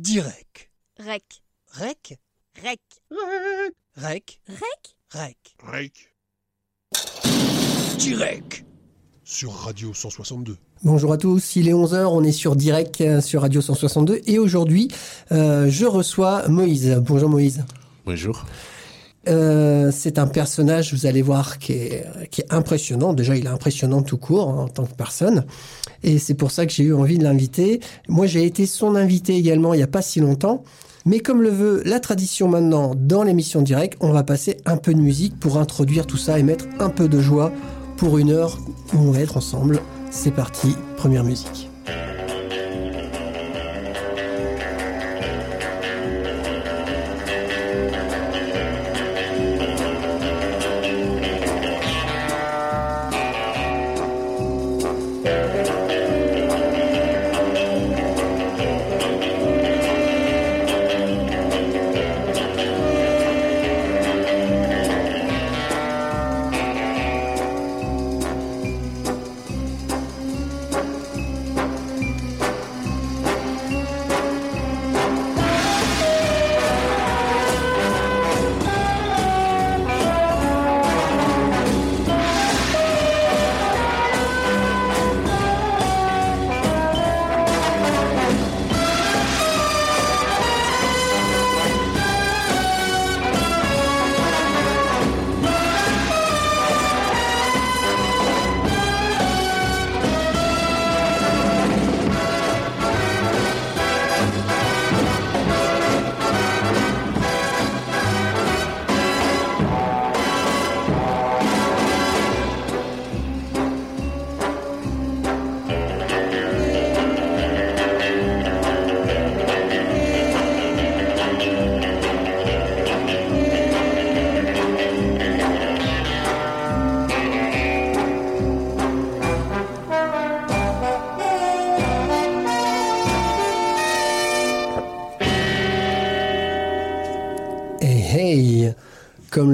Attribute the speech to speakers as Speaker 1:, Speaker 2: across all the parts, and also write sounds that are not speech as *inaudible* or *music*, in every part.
Speaker 1: Direct.
Speaker 2: Rec.
Speaker 1: Rec.
Speaker 2: Rec.
Speaker 1: Rec.
Speaker 2: Rec?
Speaker 1: Rec.
Speaker 3: Rec.
Speaker 1: Direct.
Speaker 3: Sur Radio 162.
Speaker 4: Bonjour à tous, il est 11h, on est sur Direct euh, sur Radio 162 et aujourd'hui euh, je reçois Moïse. Bonjour Moïse.
Speaker 3: Bonjour.
Speaker 4: Euh, c'est un personnage, vous allez voir, qui est, impressionnant. Déjà, il est impressionnant tout court hein, en tant que personne. Et c'est pour ça que j'ai eu envie de l'inviter. Moi, j'ai été son invité également il n'y a pas si longtemps. Mais comme le veut la tradition maintenant dans l'émission directe, on va passer un peu de musique pour introduire tout ça et mettre un peu de joie pour une heure où on va être ensemble. C'est parti, première musique.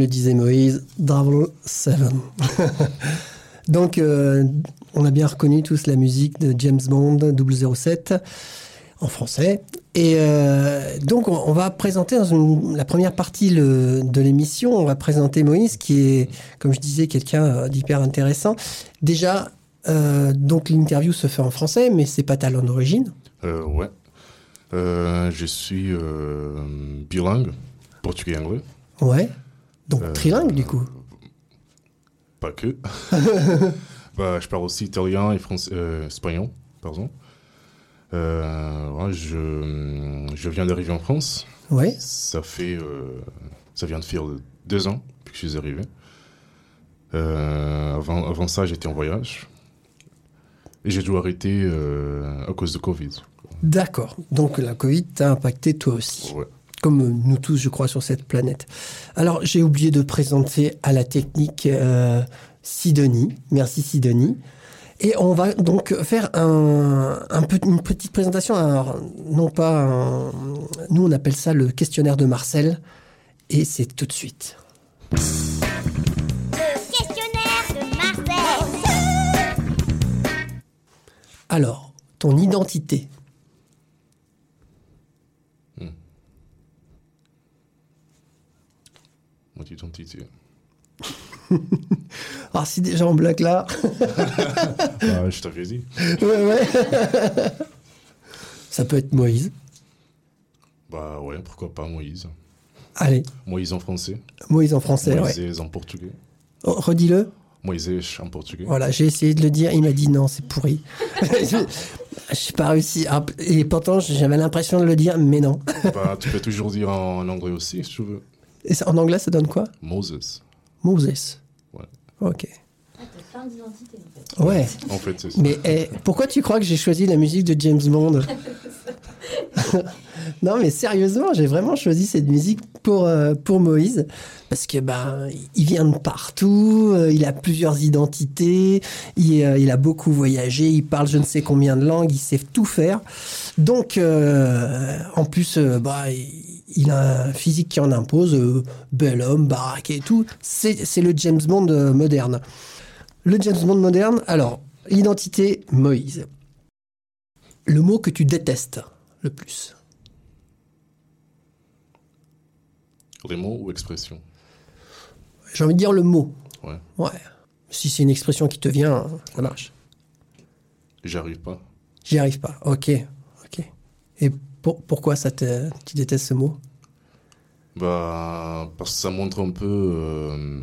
Speaker 4: Le disait Moïse, Double Seven. *laughs* Donc, euh, on a bien reconnu tous la musique de James Bond 007 en français. Et euh, donc, on, on va présenter dans une- la première partie le- de l'émission, on va présenter Moïse, qui est, comme je disais, quelqu'un euh, d'hyper intéressant. Déjà, euh, donc l'interview se fait en français, mais c'est pas ta langue d'origine.
Speaker 3: Euh, ouais. Je suis bilingue, portugais-anglais.
Speaker 4: Ouais. Donc
Speaker 3: Euh,
Speaker 4: trilingue, du coup.
Speaker 3: Pas que. *laughs* bah, je parle aussi italien et français, euh, espagnol, pardon. Euh, ouais, je, je viens d'arriver en France.
Speaker 4: Ouais.
Speaker 3: Ça fait, ça vient de faire deux ans depuis que je suis arrivé. Euh, avant, avant ça, j'étais en voyage. Et j'ai dû arrêter euh, à cause de Covid.
Speaker 4: D'accord. Donc la Covid t'a impacté toi aussi.
Speaker 3: Ouais.
Speaker 4: Comme nous tous, je crois, sur cette planète. Alors, j'ai oublié de présenter à la technique euh, Sidonie. Merci Sidonie. Et on va donc faire un, un peu, une petite présentation. Alors, non pas un- Nous, on appelle ça le questionnaire de Marcel. Et c'est tout de suite.
Speaker 2: Le questionnaire de Marcel.
Speaker 4: Alors, ton identité.
Speaker 3: Mon identité.
Speaker 4: Alors, si déjà on bloque là. *laughs*
Speaker 3: Je t'avais dit.
Speaker 4: ouais, ouais. ça peut être Moïse.
Speaker 3: Bah ouais, pourquoi pas Moïse.
Speaker 4: Allez,
Speaker 3: Moïse en français.
Speaker 4: Moïse en français, ouais.
Speaker 3: Moïse en portugais.
Speaker 4: Oh, Redis-le.
Speaker 3: Moïse en portugais.
Speaker 4: Voilà, j'ai essayé de le dire, il m'a dit non, c'est pourri. *laughs* Je n'ai pas réussi. Et pourtant, j'avais l'impression de le dire, mais non.
Speaker 3: Bah, tu peux toujours dire en anglais aussi, si tu veux.
Speaker 4: Et ça, en anglais, ça donne quoi?
Speaker 3: Moses.
Speaker 4: Moses.
Speaker 3: Ouais.
Speaker 4: Ok.
Speaker 2: plein d'identités en fait.
Speaker 4: Ouais.
Speaker 3: En fait, c'est ça.
Speaker 4: Mais eh, pourquoi tu crois que j'ai choisi la musique de James Bond? *laughs* Non, mais sérieusement, j'ai vraiment choisi cette musique pour, euh, pour Moïse. Parce que ben, il vient de partout, euh, il a plusieurs identités, il, euh, il a beaucoup voyagé, il parle je ne sais combien de langues, il sait tout faire. Donc, euh, en plus, euh, bah, il, il a un physique qui en impose, euh, bel homme, baraque et tout. C'est le James Bond euh, moderne. Le James Bond moderne, alors, l'identité Moïse. Le mot que tu détestes le plus
Speaker 3: Les mots ou expressions?
Speaker 4: J'ai envie de dire le mot.
Speaker 3: Ouais.
Speaker 4: Ouais. Si c'est une expression qui te vient, ça marche.
Speaker 3: J'y arrive pas.
Speaker 4: J'y arrive pas, ok. Ok. Et pour- pourquoi ça te, tu détestes ce mot?
Speaker 3: Bah, parce que ça montre un peu euh,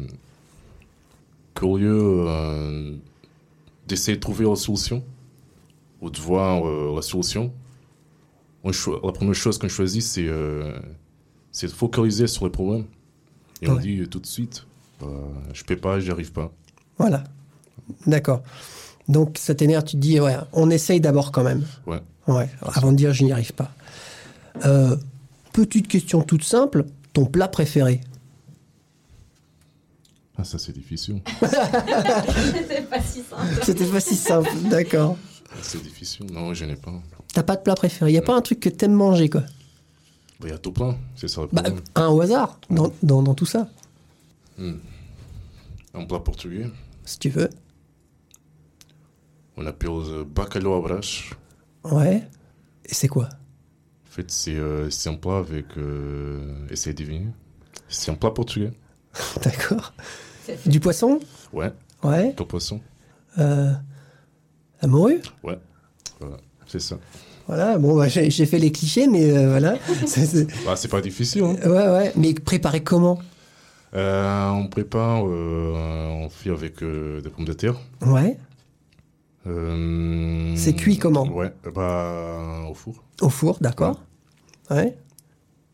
Speaker 3: lieu euh, d'essayer de trouver la solution, ou de voir euh, la solution, on la première chose qu'on choisit, c'est euh, de focaliser sur les problèmes. Et on dit tout de suite, bah, je peux pas, j'y arrive pas.
Speaker 4: Voilà. D'accord. Donc ça t'énerve, tu te dis, ouais, on essaye d'abord quand même.
Speaker 3: Ouais.
Speaker 4: Ouais, avant de dire je n'y arrive pas. Euh, petite question toute simple, ton plat préféré?
Speaker 3: Ah, ça c'est difficile. *laughs*
Speaker 2: C'était pas si simple.
Speaker 4: C'était pas si simple, d'accord.
Speaker 3: c'est difficile. Non, je n'ai pas.
Speaker 4: T'as pas de plat préféré? Il a pas un truc que t'aimes manger, quoi?
Speaker 3: Il y a tout plein, c'est ça le
Speaker 4: bah,
Speaker 3: problème.
Speaker 4: Un au hasard, dans, dans, dans tout ça,
Speaker 3: Un plat portugais,
Speaker 4: si tu veux.
Speaker 3: On appelle euh, bacalhau à brache.
Speaker 4: Ouais. Et c'est quoi?
Speaker 3: En fait, c'est euh, un plat avec. Euh, essayez de deviner. C'est un plat portugais. *laughs*
Speaker 4: D'accord. Du poisson?
Speaker 3: Ouais,
Speaker 4: Ouais.
Speaker 3: ton poisson.
Speaker 4: Euh, la morue
Speaker 3: Ouais, voilà, c'est ça.
Speaker 4: Voilà, bon, bah, j'ai fait les clichés, mais euh, voilà. *laughs* C'est-
Speaker 3: Bah, c'est pas difficile. Hein.
Speaker 4: Ouais, ouais. Mais préparé comment?
Speaker 3: Euh, on prépare, on fait avec des pommes de terre.
Speaker 4: Ouais.
Speaker 3: Euh,
Speaker 4: C'est cuit comment
Speaker 3: Ouais, bah, au four.
Speaker 4: Au four, d'accord. Ouais.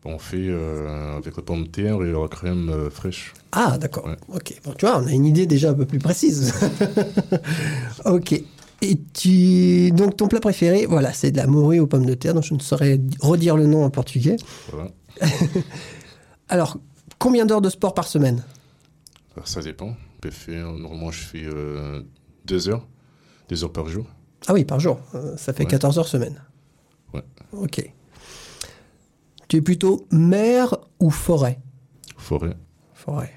Speaker 3: On fait euh, avec les pommes de terre et la crème euh, fraîche.
Speaker 4: Ah, d'accord.
Speaker 3: Ouais.
Speaker 4: Ok. Bon, tu vois, on a une idée déjà un peu plus précise. *laughs* ok. Et tu. Donc, ton plat préféré, voilà, c'est de la morue aux pommes de terre, donc je ne saurais redire le nom en portugais.
Speaker 3: Voilà. *laughs*
Speaker 4: Alors, combien d'heures de sport par semaine?
Speaker 3: Ça dépend. Normalement, je fais deux heures, deux heures par jour.
Speaker 4: Ah oui, par jour. Euh, Ça fait
Speaker 3: Ouais.
Speaker 4: 14 heures semaine.
Speaker 3: Ouais.
Speaker 4: Ok. Tu es plutôt mer ou forêt?
Speaker 3: Forêt.
Speaker 4: Forêt.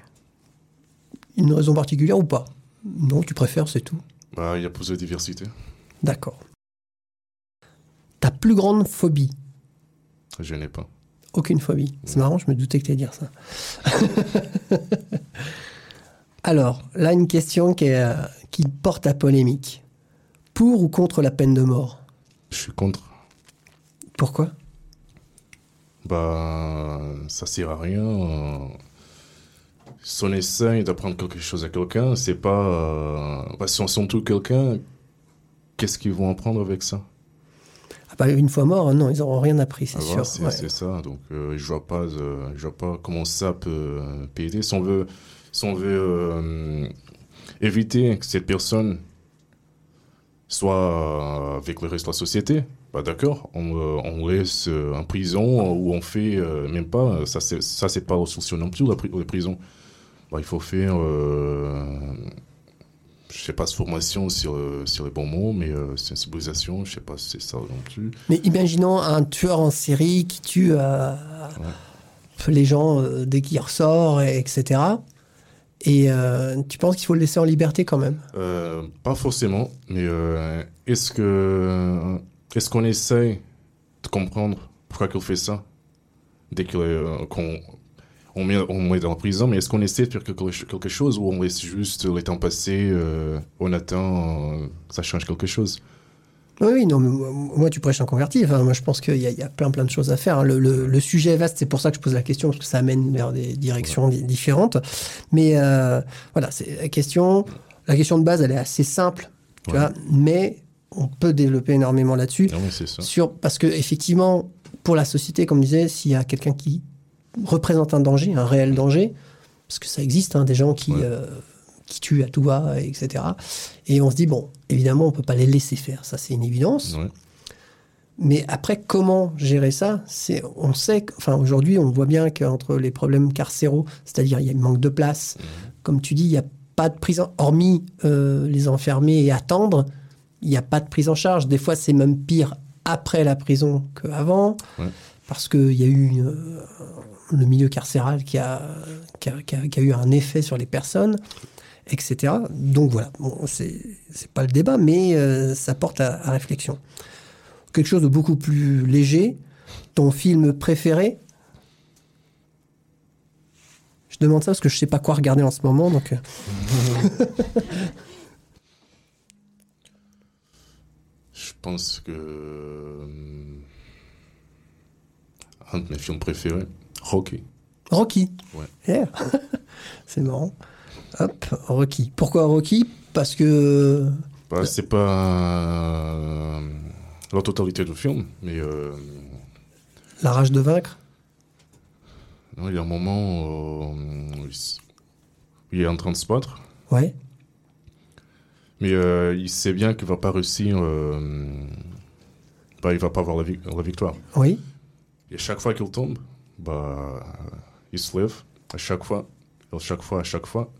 Speaker 4: Une raison particulière ou pas? Non, tu préfères, c'est tout.
Speaker 3: Bah, il y a plus de diversité.
Speaker 4: D'accord. Ta plus grande phobie?
Speaker 3: Je n'ai pas.
Speaker 4: Aucune phobie. C'est marrant, je me doutais que tu allais dire ça. *laughs* Alors, là, une question qui, est, euh, qui porte à polémique. Pour ou contre la peine de mort?
Speaker 3: Je suis contre.
Speaker 4: Pourquoi?
Speaker 3: Bah, ça sert à rien. euh, Si on essaye d'apprendre quelque chose à quelqu'un, c'est pas. euh, bah, si on s'entoure quelqu'un, qu'est-ce qu'ils vont apprendre avec ça?
Speaker 4: Ah bah, Une fois mort, non, ils n'auront rien appris, c'est
Speaker 3: Ah, voilà,
Speaker 4: sûr.
Speaker 3: c'est
Speaker 4: Ouais.
Speaker 3: ça. Donc, euh, je vois pas, euh, je vois pas comment ça peut, euh, aider. Si on veut, si on veut éviter que cette personne soit euh, avec le reste de la société, bah d'accord, on, euh, on laisse euh, en prison ou on fait même pas. Ça, c'est pas la solution non plus la, la prison. Bah, il faut faire, euh, je sais pas, formation sur, sur les bons mots, mais euh, sensibilisation, je sais pas si c'est ça non plus.
Speaker 4: Mais imaginons un tueur en série qui tue euh, les gens dès qu'il ressort, et, etc. Et euh, tu penses qu'il faut le laisser en liberté quand même?
Speaker 3: Euh, pas forcément, mais euh, est-ce que est-ce qu'on essaye de comprendre pourquoi qu'il fait ça? Dès qu'on on met, on dans la prison, mais est-ce qu'on essaie de faire quelque, chose ou on laisse juste le temps passer, on attend ça change quelque chose?
Speaker 4: Oui, oui, non, mais moi, tu prêches un converti. Enfin, moi, je pense qu'il y, a- il y a plein, plein de choses à faire. hein. Le, le- le sujet est vaste, c'est pour ça que je pose la question, parce que ça amène vers des directions di- différentes. Mais euh, voilà, c'est la question. La question de base, elle est assez simple, tu
Speaker 3: Ouais.
Speaker 4: vois, mais on peut développer énormément là-dessus.
Speaker 3: Ça.
Speaker 4: Sur, parce que, effectivement, pour la société, comme je disais, s'il y a quelqu'un qui représente un danger, un réel danger, parce que ça existe, hein, des gens qui,
Speaker 3: Ouais.
Speaker 4: euh, qui tuent à tout va, etc. Et on se dit, bon, évidemment, on peut pas les laisser faire, ça c'est une évidence.
Speaker 3: Ouais.
Speaker 4: Mais après, comment gérer ça? C'est, on sait, enfin aujourd'hui, on voit bien qu'entre les problèmes carcéraux, c'est-à-dire il y a un manque de place, comme tu dis, il n'y a pas de prise, en, hormis euh, les enfermer et attendre, il n'y a pas de prise en charge. Des fois, c'est même pire après la prison qu'avant,
Speaker 3: Ouais.
Speaker 4: parce qu'il y a eu euh, le milieu carcéral qui a, qui, a, qui a- qui a eu un effet sur les personnes, etc. Donc voilà, bon, c'est, pas le débat, mais euh, ça porte à- à réflexion quelque chose de beaucoup plus léger. Ton film préféré? Je demande ça parce que je sais pas quoi regarder en ce moment, donc. euh, *laughs*
Speaker 3: Je pense que. euh, Un de mes films préférés, Rocky.
Speaker 4: Rocky.
Speaker 3: Ouais.
Speaker 4: Yeah. *laughs* C'est marrant. Hop, Rocky. Pourquoi Rocky? Parce que.
Speaker 3: Bah, c'est pas euh, la totalité du film, mais euh,
Speaker 4: La rage de vaincre?
Speaker 3: Non, il y a un moment euh, où il où il est en train de se battre,
Speaker 4: Ouais.
Speaker 3: mais euh, il sait bien qu'il va pas réussir, euh, bah, il va pas avoir la, vi- la victoire.
Speaker 4: Oui.
Speaker 3: Et à chaque fois qu'il tombe, bah, il se lève, à chaque fois, à chaque fois, à chaque fois.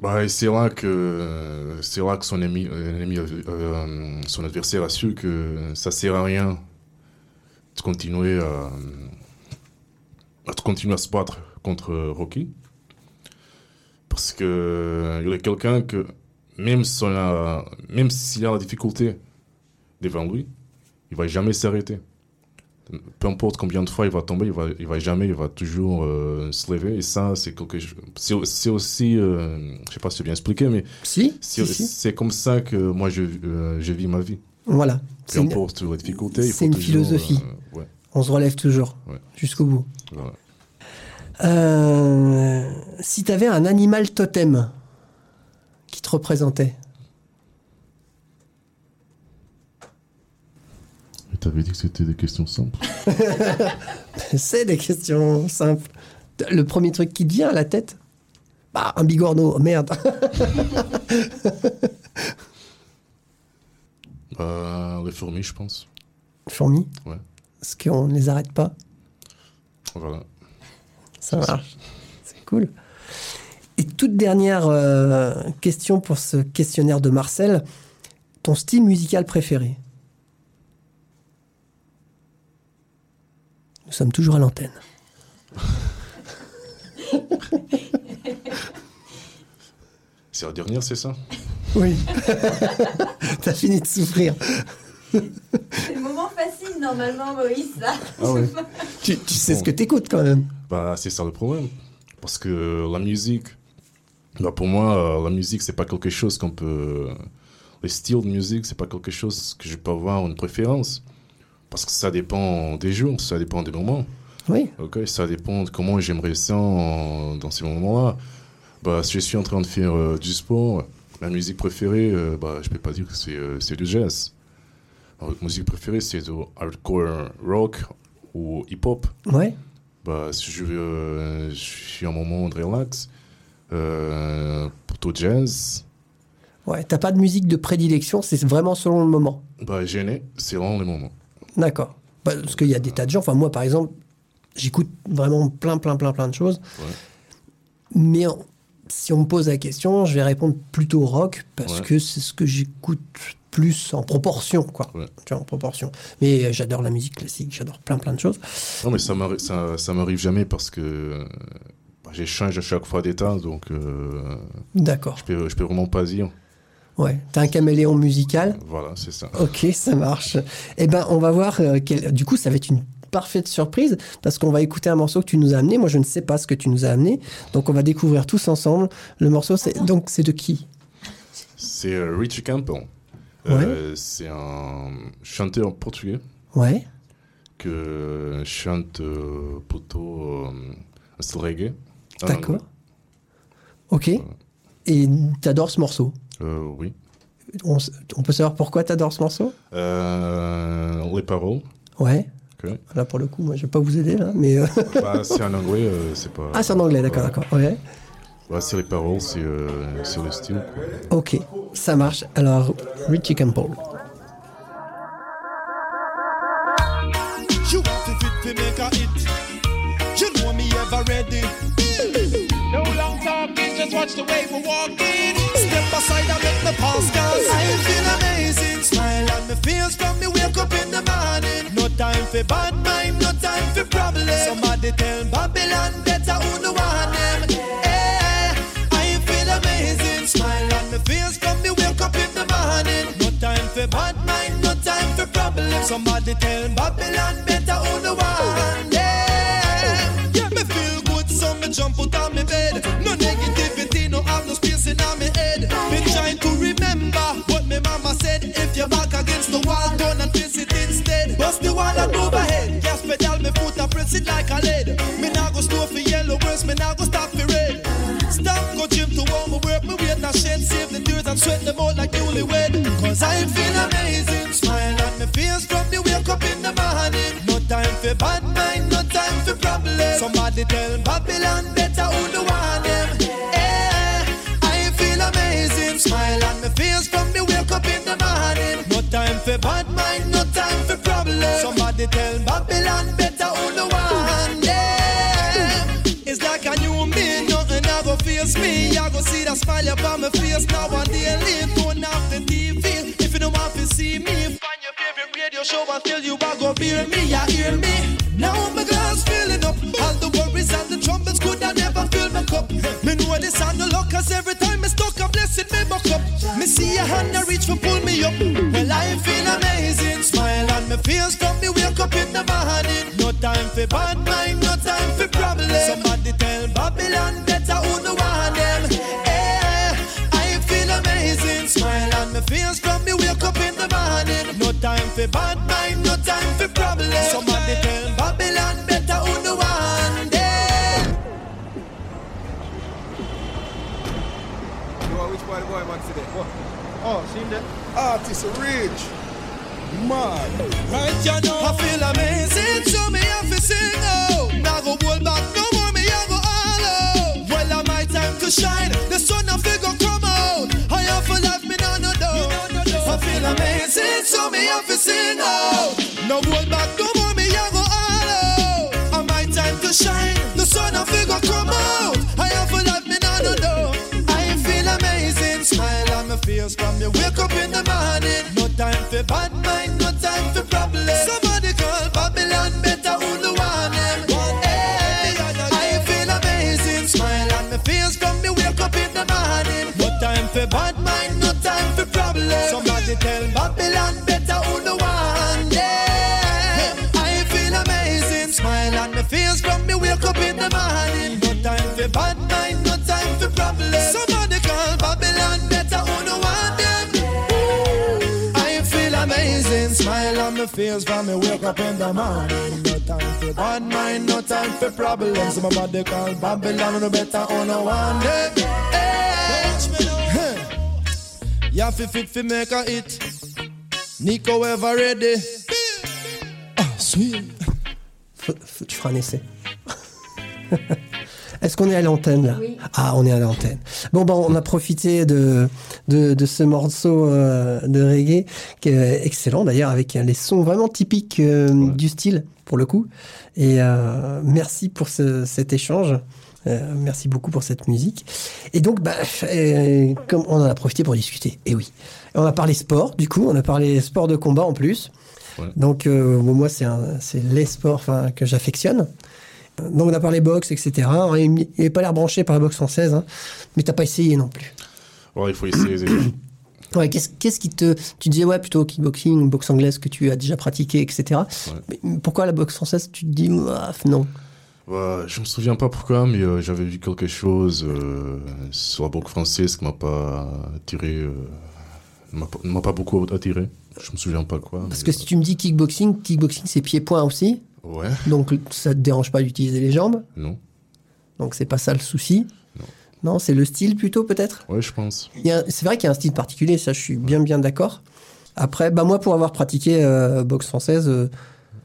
Speaker 3: Bah, c'est là que c'est que son euh, euh, euh, son adversaire a su que ça sert à rien de continuer à, continuer à se battre contre Rocky, parce que il est quelqu'un que même si on a, même s'il a la difficulté devant lui, il va jamais s'arrêter peu importe combien de fois il va tomber, il va, il va jamais, il va toujours euh, se lever. Et ça, c'est quelque chose. C'est, aussi, euh, je sais pas si c'est bien expliqué, mais
Speaker 4: Si,
Speaker 3: c'est,
Speaker 4: si, si.
Speaker 3: c'est comme ça que moi je, euh, je vis ma vie.
Speaker 4: Voilà.
Speaker 3: Peu
Speaker 4: une-
Speaker 3: importe la difficulté,
Speaker 4: c'est une
Speaker 3: toujours,
Speaker 4: philosophie.
Speaker 3: euh, ouais,
Speaker 4: On se relève toujours.
Speaker 3: Ouais.
Speaker 4: Jusqu'au bout.
Speaker 3: voilà.
Speaker 4: Si tu avais un animal totem qui te représentait,
Speaker 3: Et t'avais dit que c'était des questions simples. *laughs*
Speaker 4: c'est des questions simples. Le premier truc qui te vient à la tête? Bah, un bigorneau, merde.
Speaker 3: Bah, *laughs* les fourmis, je pense.
Speaker 4: Fourmis?
Speaker 3: Ouais.
Speaker 4: Parce qu'on ne les arrête pas?
Speaker 3: Voilà.
Speaker 4: Ça marche. C'est cool. Et toute dernière euh, question pour ce questionnaire de Marcel. Ton style musical préféré? Nous sommes toujours à l'antenne. *laughs*
Speaker 3: C'est la dernière, c'est ça?
Speaker 4: Oui. *laughs* T'as fini de souffrir.
Speaker 2: C'est le moment facile normalement, Moïse, là.
Speaker 3: Ah ouais. *laughs*
Speaker 4: Tu, tu sais ce que t'écoutes quand même.
Speaker 3: Bah, c'est ça le problème. Parce que la musique, bah, pour moi, euh, la musique, c'est pas quelque chose qu'on peut. Les styles de musique, c'est pas quelque chose que je peux avoir une préférence. Parce que ça dépend des jours, ça dépend des moments.
Speaker 4: Oui.
Speaker 3: Ok, ça dépend de comment j'aimerais ça en- dans ces moments-là. Bah, si je suis en train de faire euh, du sport, ma musique préférée, euh, bah, je peux pas dire que c'est euh, c'est du jazz. Ma musique préférée, c'est du hardcore rock ou hip-hop.
Speaker 4: Ouais.
Speaker 3: Bah, si je, euh, je suis en moment de relax, euh, plutôt jazz,
Speaker 4: Ouais. T'as pas de musique de prédilection, c'est vraiment selon le moment.
Speaker 3: bah, gêné, c'est vraiment le moment.
Speaker 4: D'accord. Parce qu'il y a des tas de gens. Enfin, moi, par exemple, j'écoute vraiment plein, plein, plein, plein de choses.
Speaker 3: Ouais.
Speaker 4: Mais en- si on me pose la question, je vais répondre plutôt rock parce
Speaker 3: Ouais.
Speaker 4: que c'est ce que j'écoute plus en proportion, quoi.
Speaker 3: Ouais.
Speaker 4: Tu vois, en proportion. Mais euh, j'adore la musique classique, j'adore plein, plein de choses.
Speaker 3: Non, mais ça m'arrive, ça, ça m'arrive jamais parce que euh, j'échange à chaque fois d'état, donc euh,
Speaker 4: D'accord.
Speaker 3: je, peux, je peux vraiment pas dire.
Speaker 4: Ouais. T'as un caméléon musical.
Speaker 3: Voilà, c'est ça.
Speaker 4: Ok, ça marche. Eh ben, on va voir. euh, quel- Du coup, ça va être une parfaite surprise parce qu'on va écouter un morceau que tu nous as amené. Moi, je ne sais pas ce que tu nous as amené, donc on va découvrir tous ensemble le morceau. C'est donc c'est de qui?
Speaker 3: C'est euh, Richie Campbell. Euh, c'est un chanteur portugais
Speaker 4: Ouais.
Speaker 3: que chante plutôt euh, reggae.
Speaker 4: D'accord. Ok. Et t'adores ce morceau?
Speaker 3: Euh, oui.
Speaker 4: On, on peut savoir pourquoi t'adores ce morceau?
Speaker 3: Euh, les paroles.
Speaker 4: Ouais. Là, pour le coup, moi, je vais pas vous aider là, mais euh,
Speaker 3: Bah, c'est en anglais, euh, c'est pas.
Speaker 4: ah, c'est en anglais, d'accord, d'accord. Ouais.
Speaker 3: Ouais, c'est les paroles, c'est euh, c'est le style. quoi.
Speaker 4: Ok, ça marche. Alors, Richie Campbell.
Speaker 5: For bad mind, no time for problem. Somebody tell Babylon better who the want them. Hey, I feel amazing. Smile on my face from me wake up in the morning. No time for bad mind, no time for problem. Somebody tell Babylon better who like a lead. Me nah go store for yellow worse, me nah go stop for red. Stop go gym to warm my work, me wait a shed, save the tears and sweat them out like newlywed. Cause I feel amazing, smile on my face from the wake up in the morning. No time for bad mind, no time for problems. Somebody tell Babylon better who the one them. Eh, I feel amazing, smile on my face from the wake up in the morning. No time for bad mind, no time for problems. Somebody tell Babylon better Face me. I go see that smile upon my face now and daily. Turn off the TV if you don't want to see me. Find your favorite radio show and tell you I go beer me, I hear me. Now my glass filling up. All the worries and the troubles could I never fill my cup. Me know this and the luck cause every time I stuck a blessing me buck up. Me see a hand I reach for pull me up. Well I feel amazing. Smile on my face from me wake up in the morning. No time for bad mind, no time for problems. Somebody tell Babylon
Speaker 6: Oh, seen that?
Speaker 7: Artist rich. Mad.
Speaker 5: Right, you know. I feel amazing, so me have to sing, oh. Now go hold back no more, me I go all out. Well, I my time to shine, the sun of figure come out. I have for life, me no no no. I feel amazing, so me have to sing, oh. No hold back no tell Babylon better who the one them. I feel amazing, smile on my face from me wake up in the morning. No time for bad mind, no time for problems. Somebody call Babylon better who the one them. I feel amazing, smile on my face from me wake up in the morning. No time for bad mind, no time for problems. My body call Babylon, no better who no one them. Hey. You have to fit for make a hit. Nico ever ready? Ah, sweet.
Speaker 4: Faut- faut- tu feras un essai. *laughs* Est-ce qu'on est à l'antenne là?
Speaker 2: Oui.
Speaker 4: Ah, on est à l'antenne. Bon, ben, on a profité de, de, de ce morceau euh, de reggae, qui est excellent d'ailleurs, avec les sons vraiment typiques euh, du style, pour le coup. Et euh, merci pour ce- cet échange. Euh, merci beaucoup pour cette musique. Et donc, bah, euh, comme on en a profité pour discuter. Et oui. On a parlé sport, du coup, on a parlé sport de combat en plus.
Speaker 3: Ouais.
Speaker 4: Donc, euh, moi, c'est les sports que j'affectionne. Donc, on a parlé boxe, etc. Il n'avait pas l'air branché par la boxe française, hein. mais t'as pas essayé non plus.
Speaker 3: Ouais, il faut essayer. *coughs*
Speaker 4: Ouais, qu'est-ce, qu'est-ce qui te. Tu disais, ouais, plutôt kickboxing, boxe anglaise que tu as déjà pratiqué, etc.
Speaker 3: Ouais.
Speaker 4: Mais pourquoi la boxe française Tu te dis, non.
Speaker 3: Ouais, je me souviens pas pourquoi, mais euh, j'avais vu quelque chose euh, sur la banque française qui m'a pas attiré, euh, ne m'a pas- beaucoup attiré. Je me souviens pas quoi.
Speaker 4: Parce que si tu me dis kickboxing, kickboxing c'est pied-point aussi.
Speaker 3: ouais,
Speaker 4: Donc ça te dérange pas d'utiliser les jambes?
Speaker 3: non,
Speaker 4: Donc c'est pas ça le souci?
Speaker 3: Non.
Speaker 4: Non, c'est le style plutôt peut-être?
Speaker 3: ouais, je pense.
Speaker 4: C'est vrai qu'il y a un style particulier, ça je suis bien bien d'accord. Après, bah moi pour avoir pratiqué boxe française,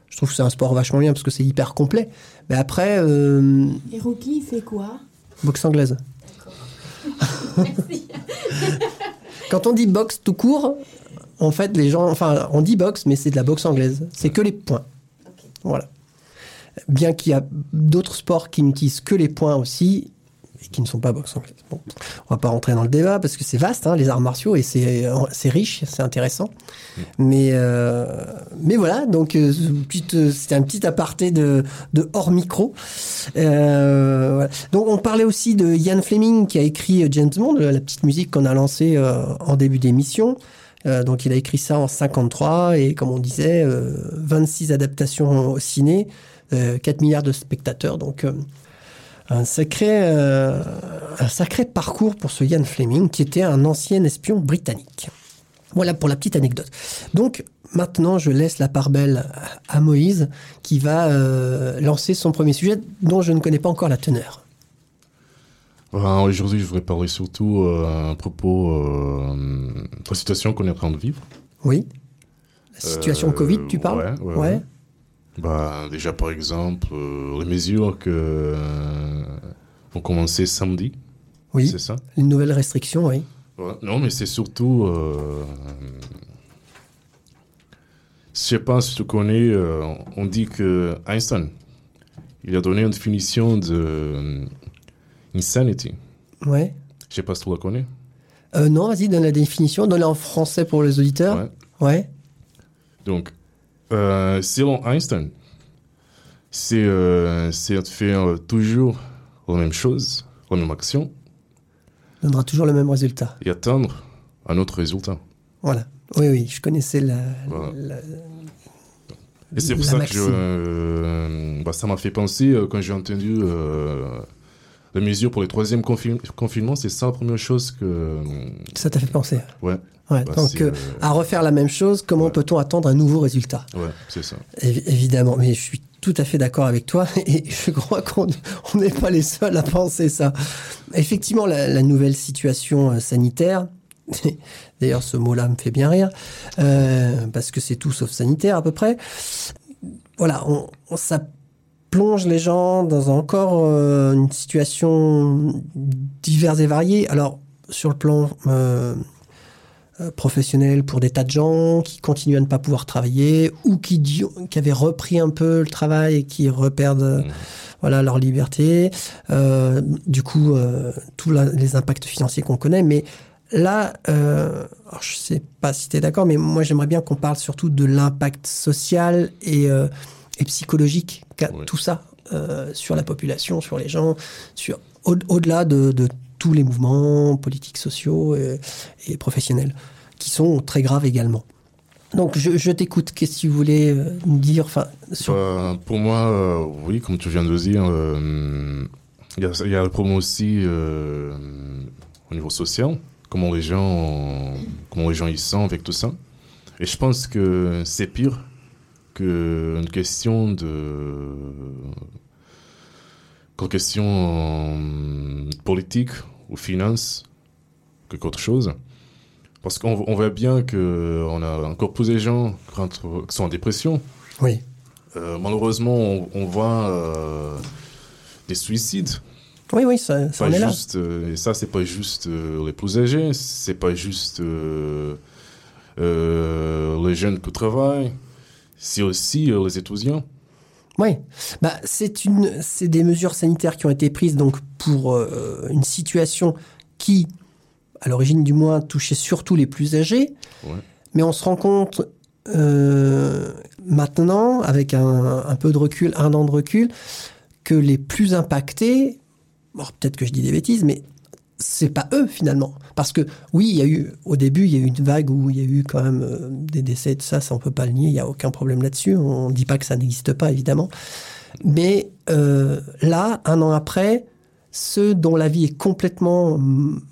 Speaker 4: je trouve que c'est un sport vachement bien parce que c'est hyper complet. Mais après, euh,
Speaker 2: Et Rocky, il fait quoi?
Speaker 4: boxe anglaise. Quand on dit boxe tout court, en fait les gens, enfin on dit boxe, mais c'est de la boxe anglaise. C'est que les points. Voilà. Bien qu'il y a d'autres sports qui n'utilisent que les points aussi et qui ne sont pas boxe anglaise. Bon, on va pas rentrer dans le débat parce que c'est vaste, hein, les arts martiaux, et c'est c'est riche, c'est intéressant. Mais, euh, mais voilà, donc euh, euh, c'était un petit aparté de, de hors micro. Euh, voilà. Donc on parlait aussi de Ian Fleming qui a écrit James Bond, la petite musique qu'on a lancée euh, en début d'émission. Euh, donc il a écrit ça en 53 et comme on disait, euh, 26 adaptations au ciné, euh, 4 milliards de spectateurs. Donc euh, un sacré, euh, un sacré parcours pour ce Ian Fleming qui était un ancien espion britannique. Voilà pour la petite anecdote. Donc maintenant, je laisse la part belle à Moïse qui va euh, lancer son premier sujet dont je ne connais pas encore la teneur.
Speaker 3: Aujourd'hui, je voudrais parler surtout euh, à propos euh, de la situation qu'on est en train de vivre.
Speaker 4: Oui. La situation Covid, tu parles?
Speaker 3: ouais, ouais, ouais. Bah, déjà, par exemple, euh, les mesures que euh, vont commencer samedi,
Speaker 4: Oui.
Speaker 3: c'est ça?
Speaker 4: Une nouvelle restriction, oui.
Speaker 3: Ouais, Non, mais c'est surtout. Euh, je sais pas si tu connais, euh, on dit que Einstein, il a donné une définition de insanity.
Speaker 4: Ouais.
Speaker 3: Je sais pas si tu la connais.
Speaker 4: Non, vas-y, donne la définition. Donne-la en français pour les auditeurs.
Speaker 3: Ouais.
Speaker 4: Ouais.
Speaker 3: Donc, euh, selon Einstein, c'est euh, c'est de faire toujours la même chose, la même action,
Speaker 4: Donnera toujours le même résultat.
Speaker 3: et atteindre un autre résultat.
Speaker 4: Voilà. Oui, oui, je connaissais la.
Speaker 3: Voilà.
Speaker 4: la-
Speaker 3: Et c'est pour ça
Speaker 4: maxime.
Speaker 3: que je, euh, bah, ça m'a fait penser quand j'ai entendu la mesure pour le troisième confin- confinement. C'est ça la première chose que.
Speaker 4: Ça t'a fait penser.
Speaker 3: Ouais,
Speaker 4: Ouais.
Speaker 3: bah,
Speaker 4: Donc, euh,
Speaker 3: euh,
Speaker 4: à refaire la même chose, comment
Speaker 3: Ouais.
Speaker 4: peut-on attendre un nouveau résultat?
Speaker 3: Ouais, c'est ça.
Speaker 4: Évi- Évidemment, mais je suis tout à fait d'accord avec toi *laughs* et je crois qu'on on n'est pas les seuls à penser ça. Effectivement, la, la nouvelle situation euh, sanitaire, *laughs* d'ailleurs ce mot-là me fait bien rire, parce que c'est tout sauf sanitaire à peu près, voilà, on, on- ça plonge les gens dans encore euh, une situation diverse et variée. Alors, sur le plan euh, euh, professionnel pour des tas de gens qui continuent à ne pas pouvoir travailler ou qui, qui avaient repris un peu le travail et qui reperdent
Speaker 3: Mhm.
Speaker 4: voilà, leur liberté. Du coup, tous les impacts financiers qu'on connaît. Mais là, euh, je sais pas si tu es d'accord, mais moi j'aimerais bien qu'on parle surtout de l'impact social et, euh, et psychologique qu'a
Speaker 3: Ouais.
Speaker 4: tout ça euh, sur la population, sur les gens, sur au- au-delà de, de tous les mouvements politiques, sociaux et, et professionnels, qui sont très graves également. Donc je, je t'écoute. Qu'est-ce que tu voulais euh, me dire enfin, sur...
Speaker 3: Bah, pour moi, euh, oui, comme tu viens de le dire, euh, il y, a, il y a le problème aussi au niveau social, comment les gens, comment les gens y sont avec tout ça. Et je pense que c'est pire qu'une question de qu'une question politique ou finance que qu'autre chose. Parce qu'on on voit bien qu'on a encore plus de gens qui sont en dépression.
Speaker 4: Oui,
Speaker 3: Euh, malheureusement, on, on voit euh, des suicides.
Speaker 4: oui, oui, ça, ça
Speaker 3: Pas
Speaker 4: en est là.
Speaker 3: juste, euh, et ça, c'est pas juste euh, les plus âgés, c'est pas juste les jeunes qui travaillent, c'est aussi euh, les étudiants.
Speaker 4: Oui, bah, c'est une, c'est des mesures sanitaires qui ont été prises donc pour euh, une situation qui, à l'origine du moins, touchait surtout les plus âgés.
Speaker 3: Ouais.
Speaker 4: Mais on se rend compte euh, maintenant, avec un, un peu de recul, un an de recul, que les plus impactés, bon, peut-être que je dis des bêtises, mais c'est pas eux finalement. Parce que oui, il y a eu au début, il y a eu une vague où il y a eu quand même euh, des décès, tout ça, ça on peut pas le nier, il y a aucun problème là-dessus. On dit pas que ça n'existe pas évidemment, mais euh, là, un an après, ceux dont la vie est complètement hum,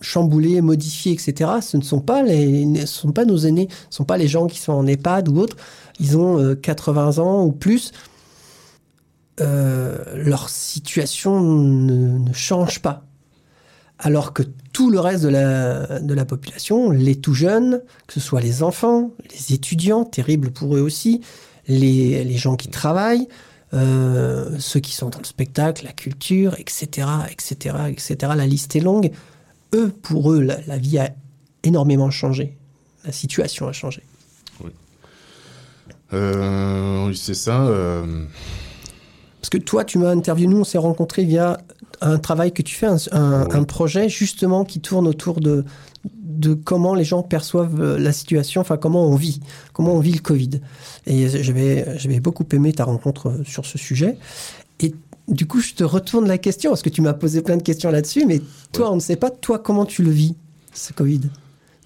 Speaker 4: chamboulée, modifiée, etc., ce ne sont pas les, ne sont pas nos aînés, ce ne sont pas les gens qui sont en EHPAD ou autres. Ils ont euh, 80 ans ou plus. Euh, leur situation ne, ne change pas. Alors que tout le reste de la, de la population, les tout jeunes, que ce soit les enfants, les étudiants, terrible pour eux aussi, les, les gens qui travaillent, euh, ceux qui sont dans le spectacle, la culture, etc., etc., etc., la liste est longue. Eux, pour eux, la, vie a énormément changé. La situation a changé.
Speaker 3: Euh, oui, c'est ça. euh,
Speaker 4: Parce que toi, tu m'as interviewé, nous, on s'est rencontrés via un travail que tu fais, un, un-
Speaker 3: Oui.
Speaker 4: un projet justement qui tourne autour de, de comment les gens perçoivent euh, la situation, enfin comment on vit, comment on vit le Covid. Et j'avais, j'avais beaucoup aimé ta rencontre euh, sur ce sujet. Et du coup, je te retourne la question, parce que tu m'as posé plein de questions là-dessus, mais toi,
Speaker 3: Ouais.
Speaker 4: on ne sait pas, toi, comment tu le vis, ce Covid?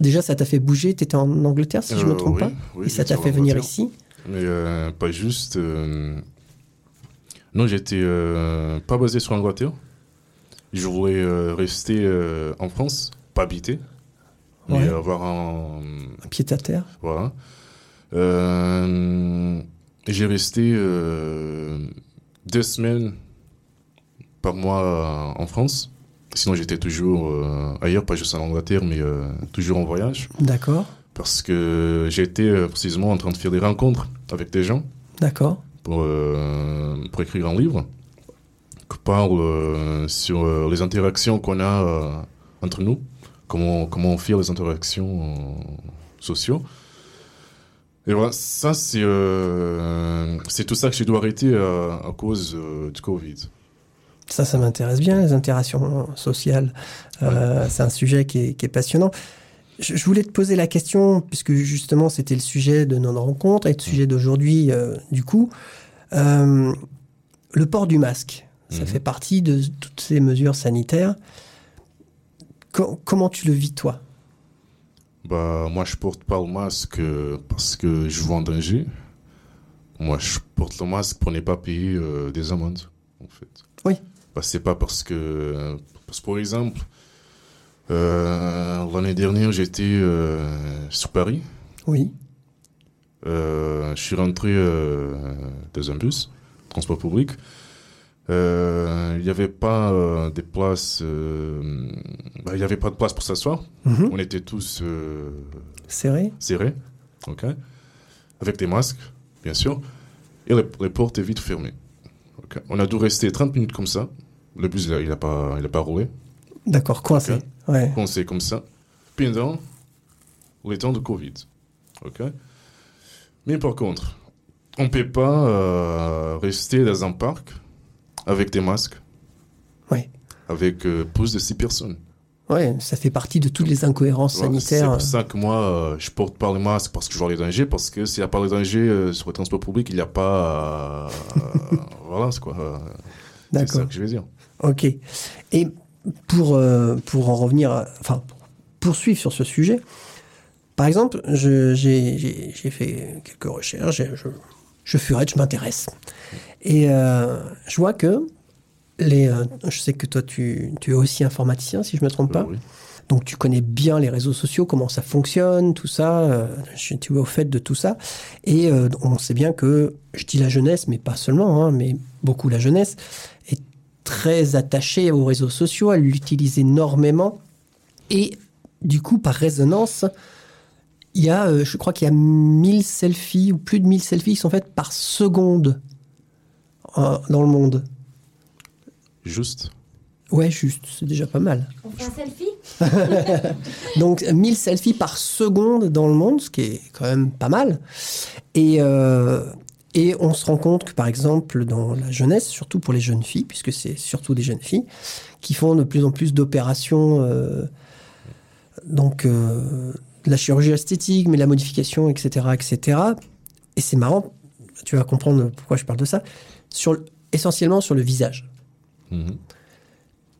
Speaker 4: Déjà, ça t'a fait bouger, tu étais en Angleterre, si je ne me
Speaker 3: euh,
Speaker 4: trompe
Speaker 3: oui,
Speaker 4: pas,
Speaker 3: oui,
Speaker 4: et ça t'a fait venir ici?
Speaker 3: Mais euh, pas juste. euh, Non, j'étais euh, pas basé sur l'Angleterre. Je voulais euh, rester euh, en France, pas habiter. mais
Speaker 4: Ouais.
Speaker 3: avoir un,
Speaker 4: Un pied à terre.
Speaker 3: voilà. Euh, j'ai resté deux semaines par mois en France. Sinon, j'étais toujours ailleurs, pas juste en Angleterre, mais toujours en voyage.
Speaker 4: D'accord.
Speaker 3: Parce que j'étais précisément en train de faire des rencontres avec des gens
Speaker 4: D'accord.
Speaker 3: Pour, euh, pour écrire un livre qui parle euh, sur euh, les interactions qu'on a entre nous, comment, comment faire les interactions sociaux. Et voilà, ça, c'est euh, c'est tout ça que j'ai dû arrêter euh, à cause euh, du Covid.
Speaker 4: Ça, ça m'intéresse bien, les interactions sociales. C'est un sujet qui est, qui est passionnant. Je, voulais te poser la question, puisque justement, c'était le sujet de notre rencontre et le sujet d'aujourd'hui, euh, du coup. Euh, le port du masque, ça
Speaker 3: Mhm.
Speaker 4: fait partie de toutes ces mesures sanitaires. Co- comment tu le vis, toi?
Speaker 3: Bah, moi, je porte pas le masque euh, parce que je vois en danger. Moi, je porte le masque pour ne pas payer euh, des amendes, en fait.
Speaker 4: Oui.
Speaker 3: Bah, c'est pas parce que. Parce que, par exemple, euh, l'année dernière, j'étais euh, sur Paris.
Speaker 4: Oui.
Speaker 3: Euh, je suis rentré euh, dans un bus, transport public. Il n'y avait pas des places. bah, Il n'y avait pas de place pour s'asseoir.
Speaker 4: Mhm.
Speaker 3: On était tous. euh,
Speaker 4: Serré
Speaker 3: serré, ok, avec des masques, bien sûr, et les, les portes étaient vite fermées. ok. On a dû rester 30 minutes comme ça. Le bus, il n'a pas, il a pas roulé.
Speaker 4: D'accord, coincé. Ouais.
Speaker 3: S'est comme ça pendant les temps de Covid. ok. Mais par contre, on ne peut pas euh, rester dans un parc avec des masques,
Speaker 4: Ouais.
Speaker 3: avec euh, plus de 6 personnes.
Speaker 4: Ouais, ça fait partie de toutes les incohérences
Speaker 3: Voilà, C'est
Speaker 4: sanitaires.
Speaker 3: pour ça que moi, euh, je porte pas le masque parce que je vois les dangers, parce que s'il n'y a pas les dangers euh, sur le transport public, il n'y a pas. *laughs* voilà, c'est quoi. euh, c'est ça
Speaker 4: D'accord.
Speaker 3: que je veux dire.
Speaker 4: Ok. Et pour, euh, pour en revenir, à- enfin, pour poursuivre sur ce sujet, par exemple, j'ai fait quelques recherches, je, je furette, je m'intéresse. Et euh, je vois que les. euh, je sais que toi, tu, tu es aussi informaticien, si je ne me trompe pas.
Speaker 3: Oui.
Speaker 4: Donc tu connais bien les réseaux sociaux, comment ça fonctionne, tout ça. euh, tu es au fait de tout ça. Et euh, on sait bien que, je dis la jeunesse, mais pas seulement, hein, mais beaucoup la jeunesse, très attachée aux réseaux sociaux, elle l'utilise énormément. Et du coup, par résonance, il y a, euh, je crois qu'il y a 1000 selfies ou plus de 1000 selfies qui sont faites par seconde euh, dans le monde.
Speaker 3: Juste.
Speaker 4: Ouais, juste, c'est déjà pas mal.
Speaker 2: On fait un selfie? *laughs*
Speaker 4: Donc 1000 selfies par seconde dans le monde, ce qui est quand même pas mal. Et, euh, et on se rend compte que par exemple dans la jeunesse, surtout pour les jeunes filles, puisque c'est surtout des jeunes filles, qui font de plus en plus d'opérations, euh, donc euh, de la chirurgie esthétique, mais la modification, etc. etc. Et c'est marrant, tu vas comprendre pourquoi je parle de ça, sur, le- essentiellement sur le visage.
Speaker 3: Mhm.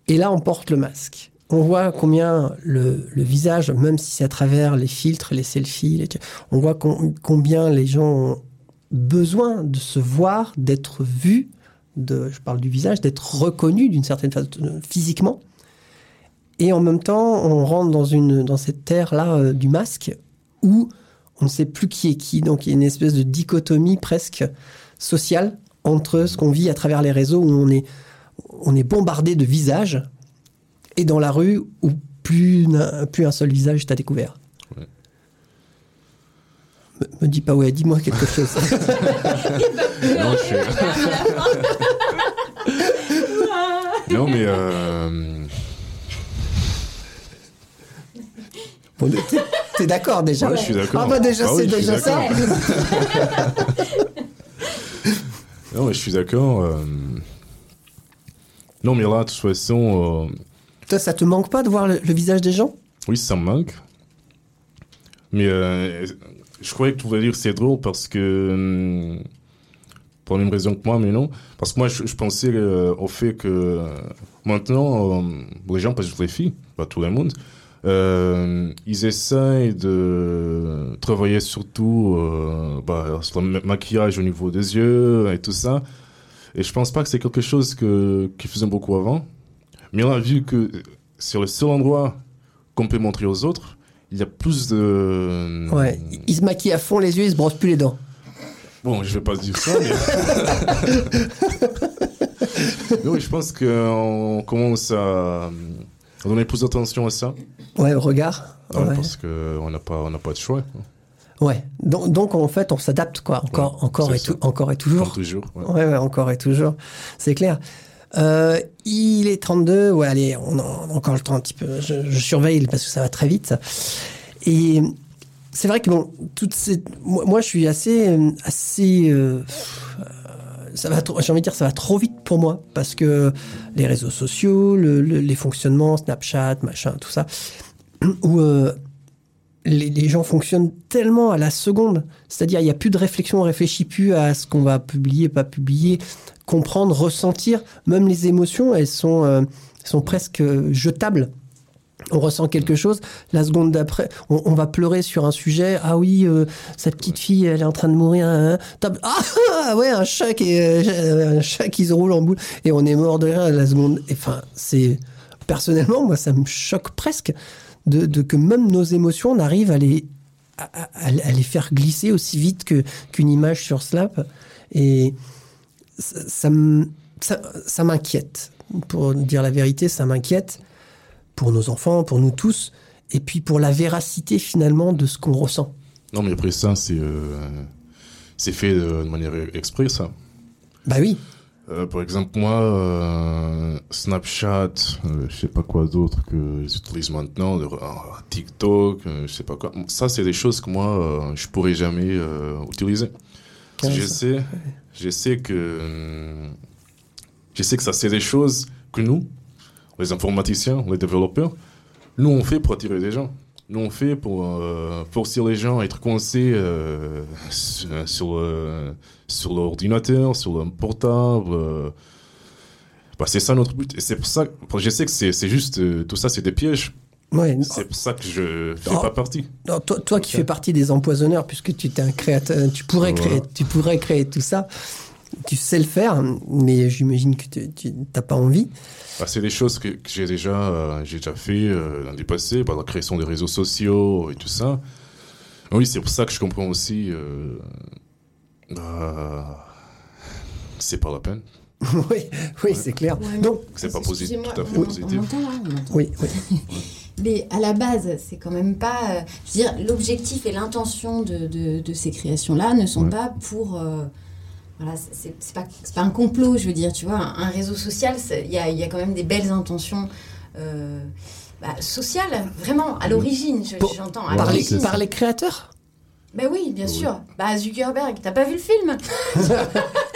Speaker 4: Et là, on porte le masque. On voit combien le, le visage, même si c'est à travers les filtres, les selfies, les- on voit com- combien les gens ont besoin de se voir, d'être de, je parle du visage, d'être reconnus d'une certaine façon euh, physiquement. Et en même temps, on rentre dans, cette terre-là euh, du masque où on ne sait plus qui est qui. Donc il y a une espèce de dichotomie presque sociale entre ce qu'on vit à travers les réseaux où on est bombardé de visages et dans la rue où plus, plus un seul visage est à découvert. Me, dis pas ouais, dis-moi quelque chose. *laughs*
Speaker 3: Non, je suis- *laughs* non, mais. euh,
Speaker 4: Bon, t'es- d'accord déjà
Speaker 3: Ouais, je suis d'accord.
Speaker 4: Ah bah déjà,
Speaker 3: Ah
Speaker 4: c'est déjà ça. *laughs*
Speaker 3: Non, mais je suis d'accord. euh, Non, mais là, de toute façon, euh,
Speaker 4: Toi, ça te manque pas de voir le, le visage des gens?
Speaker 3: oui, ça me manque. Mais euh, je croyais que tu voulais dire c'est drôle parce que. hum, pour la même raison que moi, mais non. Parce que moi, je, pensais euh, au fait que euh, maintenant, euh, les gens, pas juste les filles, pas tout le monde, ils essayent de travailler surtout bah, sur le ma- maquillage au niveau des yeux et tout ça. Et je pense pas que c'est quelque chose que, qu'ils faisaient beaucoup avant. Mais on a vu que c'est le seul endroit qu'on peut montrer aux autres, il y a plus de.
Speaker 4: Ouais. Il se maquille à fond les yeux, il se brosse plus les dents.
Speaker 3: Bon, je vais pas dire ça, mais. *laughs* mais oui, je pense qu'on commence à, donner plus d'attention à ça.
Speaker 4: Ouais, au regard.
Speaker 3: Ouais,
Speaker 4: Ouais.
Speaker 3: Parce qu'on n'a pas, on pas de choix.
Speaker 4: Ouais. Donc, donc, en fait, on s'adapte, quoi. Encore,
Speaker 3: Ouais,
Speaker 4: encore, et tout, encore et toujours.
Speaker 3: toujours. ouais.
Speaker 4: Ouais, ouais, encore et toujours. C'est clair. Euh, il est 32. Ouais, allez, on a encore le temps un petit peu. Je, je surveille parce que ça va très vite. Et c'est vrai que bon, toutes ces, moi, moi, je suis assez, euh, assez. euh, ça va, trop- j'ai envie de dire, ça va trop vite pour moi parce que les réseaux sociaux, le- le- les fonctionnements, Snapchat, machin, tout ça, *clears throat* où euh, les, les gens fonctionnent tellement à la seconde. C'est-à-dire, il n'y a plus de réflexion, on réfléchit plus à ce qu'on va publier, pas publier, comprendre, ressentir. Même les émotions, elles sont, euh, sont presque euh, jetables. On ressent quelque chose, la seconde d'après, on, on va pleurer sur un sujet. Ah oui, euh, sa petite fille, elle est en train de mourir. hein, hein. Ah, ah, ouais, un chat qui, euh, un chat qui se roule en boule et on est mort de rire à la seconde. Enfin, c'est personnellement, moi, ça me choque presque de, de que même nos émotions, on arrive à les à, à- à les faire glisser aussi vite que qu'une image sur Snap. Et ça, ça m- ça- ça m'inquiète. Pour dire la vérité, ça m'inquiète pour nos enfants, pour nous tous, et puis pour la véracité finalement de ce qu'on ressent.
Speaker 3: Non, mais après ça, c'est euh, c'est fait de, de manière exprès, ça.
Speaker 4: Bah oui,
Speaker 3: Euh, par exemple, moi, euh, Snapchat, euh, je sais pas quoi d'autre que j'utilise maintenant, le- euh, TikTok, je sais pas quoi. Ça, c'est des choses que moi, je pourrais jamais utiliser.
Speaker 4: Ouais,
Speaker 3: je
Speaker 4: ça-
Speaker 3: sais, je sais que, je sais que ça, c'est des choses que nous, les informaticiens, les développeurs, nous on fait pour attirer des gens. On fait pour euh, forcer les gens à être coincés euh, sur, sur, euh, sur l'ordinateur, sur le portable. euh. Bah, c'est ça notre but. Et c'est pour ça, que- je sais que c'est c'est juste, euh, tout ça c'est des pièges.
Speaker 4: ouais.
Speaker 3: C'est pour ça que je fais
Speaker 4: Oh.
Speaker 3: pas partie.
Speaker 4: Non, toi, toi qui fais partie des empoisonneurs, puisque tu es un créateur, tu pourrais créer,
Speaker 3: Voilà.
Speaker 4: tu pourrais créer tout ça. Tu sais le faire, mais j'imagine que tu n'as pas envie.
Speaker 3: Bah, c'est des choses que, que j'ai déjà, euh, j'ai déjà fait euh, dans le passé, par la création des réseaux sociaux et tout ça. Oui, c'est pour ça que je comprends aussi. Euh, bah, c'est pas la peine. *laughs*
Speaker 4: oui, oui, c'est clair.
Speaker 2: Ouais,
Speaker 4: Donc,
Speaker 3: C'est pas positif, tout à fait
Speaker 2: on-
Speaker 3: positif.
Speaker 2: On m'entend là on m'entend.
Speaker 4: oui, oui. *laughs*
Speaker 2: Mais à la base, c'est quand même pas. euh, je veux dire, l'objectif et l'intention de, de, de ces créations-là ne sont
Speaker 3: Ouais.
Speaker 2: pas pour. euh, voilà, c'est- pas, c'est pas un complot, je veux dire, tu vois. Un, un réseau social, il y a, il y a quand même des belles intentions euh, bah, sociales, vraiment, à l'origine, j'entends.
Speaker 4: Par par les créateurs?
Speaker 2: Ben oui, bien
Speaker 3: Oui.
Speaker 2: sûr. Bah, Zuckerberg, t'as pas vu le film? *laughs*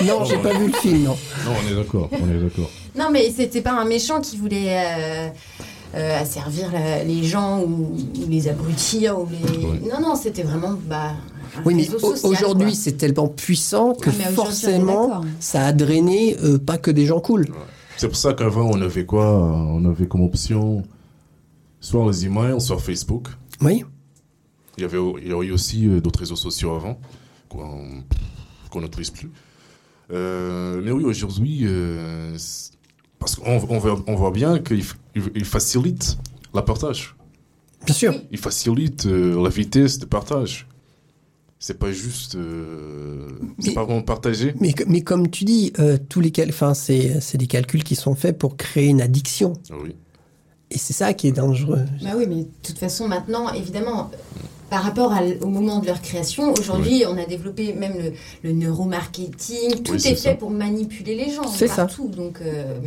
Speaker 4: Non, j'ai pas vu le film, non.
Speaker 3: Non, on est d'accord, on est d'accord.
Speaker 2: Non, mais c'était pas un méchant qui voulait euh, euh, asservir la- les gens ou, ou les abrutir. Ou les...
Speaker 3: Ouais.
Speaker 2: Non, non, c'était vraiment bah,
Speaker 4: Oui, mais aujourd'hui, c'est tellement puissant que
Speaker 2: Ah,
Speaker 4: forcément, ça a drainé euh, pas que des gens cool.
Speaker 3: C'est pour ça qu'avant, on avait quoi? On avait comme option soit les emails, soit Facebook.
Speaker 4: Oui,
Speaker 3: Il y avait il y a eu aussi euh, d'autres réseaux sociaux avant qu'on qu'on n'utilise plus. Euh, mais oui, aujourd'hui, euh, parce qu'on on voit, on voit bien qu'il il- il facilite la partage.
Speaker 4: bien sûr.
Speaker 3: Il facilite euh, la vitesse de partage. C'est pas juste. euh, c'est pas vraiment partagé.
Speaker 4: Mais, mais comme tu dis, euh, tous les cal- enfin, c'est c'est des calculs qui sont faits pour créer une addiction.
Speaker 3: Ah Oui.
Speaker 4: Et c'est ça qui est dangereux.
Speaker 2: Bah oui, mais de toute façon, maintenant, évidemment, par rapport à au moment de leur création, aujourd'hui, on a développé même le, le neuromarketing. Tout
Speaker 3: Oui,
Speaker 2: est, fait
Speaker 3: ça.
Speaker 2: pour manipuler les gens
Speaker 4: C'est ça.
Speaker 2: partout. Donc, euh,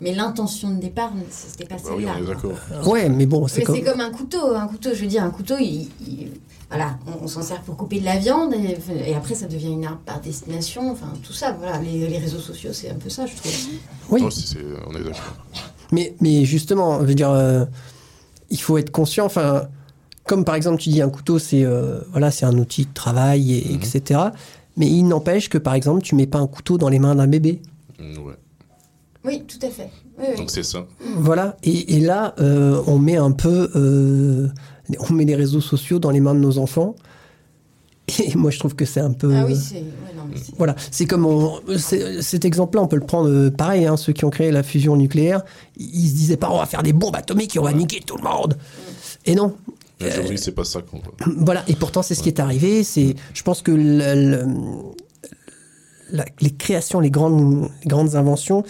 Speaker 2: mais l'intention de départ, c'était pas
Speaker 3: Bah oui,
Speaker 2: celle-là.
Speaker 3: on est.
Speaker 4: Ouais, mais bon, c'est
Speaker 2: Mais
Speaker 4: comme.
Speaker 2: c'est comme un couteau. Un couteau, je veux dire, un couteau, il, il- voilà, on, on s'en sert pour couper de la viande et, et après ça devient une arme par destination. Enfin, tout ça, voilà. Les, les réseaux sociaux, c'est un peu ça, je trouve.
Speaker 4: Oui,
Speaker 3: Non, c'est- c'est- on est d'accord.
Speaker 4: Mais, mais justement, je veux dire, euh, il faut être conscient. Enfin, comme par exemple, tu dis un couteau, c'est euh, voilà, c'est un outil de travail, et,
Speaker 3: Mhm.
Speaker 4: etc. Mais il n'empêche que par exemple, tu mets pas un couteau dans les mains d'un bébé.
Speaker 3: Mm, ouais.
Speaker 2: Oui, tout à fait. Oui, oui.
Speaker 3: Donc c'est ça.
Speaker 4: Voilà. Et, et là, euh, on met un peu, euh, on met les réseaux sociaux dans les mains de nos enfants. Et moi, je trouve que c'est un peu.
Speaker 2: Ah oui, c'est. ouais,
Speaker 4: Voilà, c'est comme on- cet exemple-là, on peut le prendre euh, pareil. hein, ceux qui ont créé la fusion nucléaire, ils se disaient pas on va faire des bombes atomiques et on va niquer tout le monde. Et non,
Speaker 3: Aujourd'hui, c'est pas ça qu'on voit. *clears throat*
Speaker 4: Voilà, et pourtant c'est ce qui est arrivé. C'est, je pense que le- le- la- les créations, les grandes, les grandes inventions,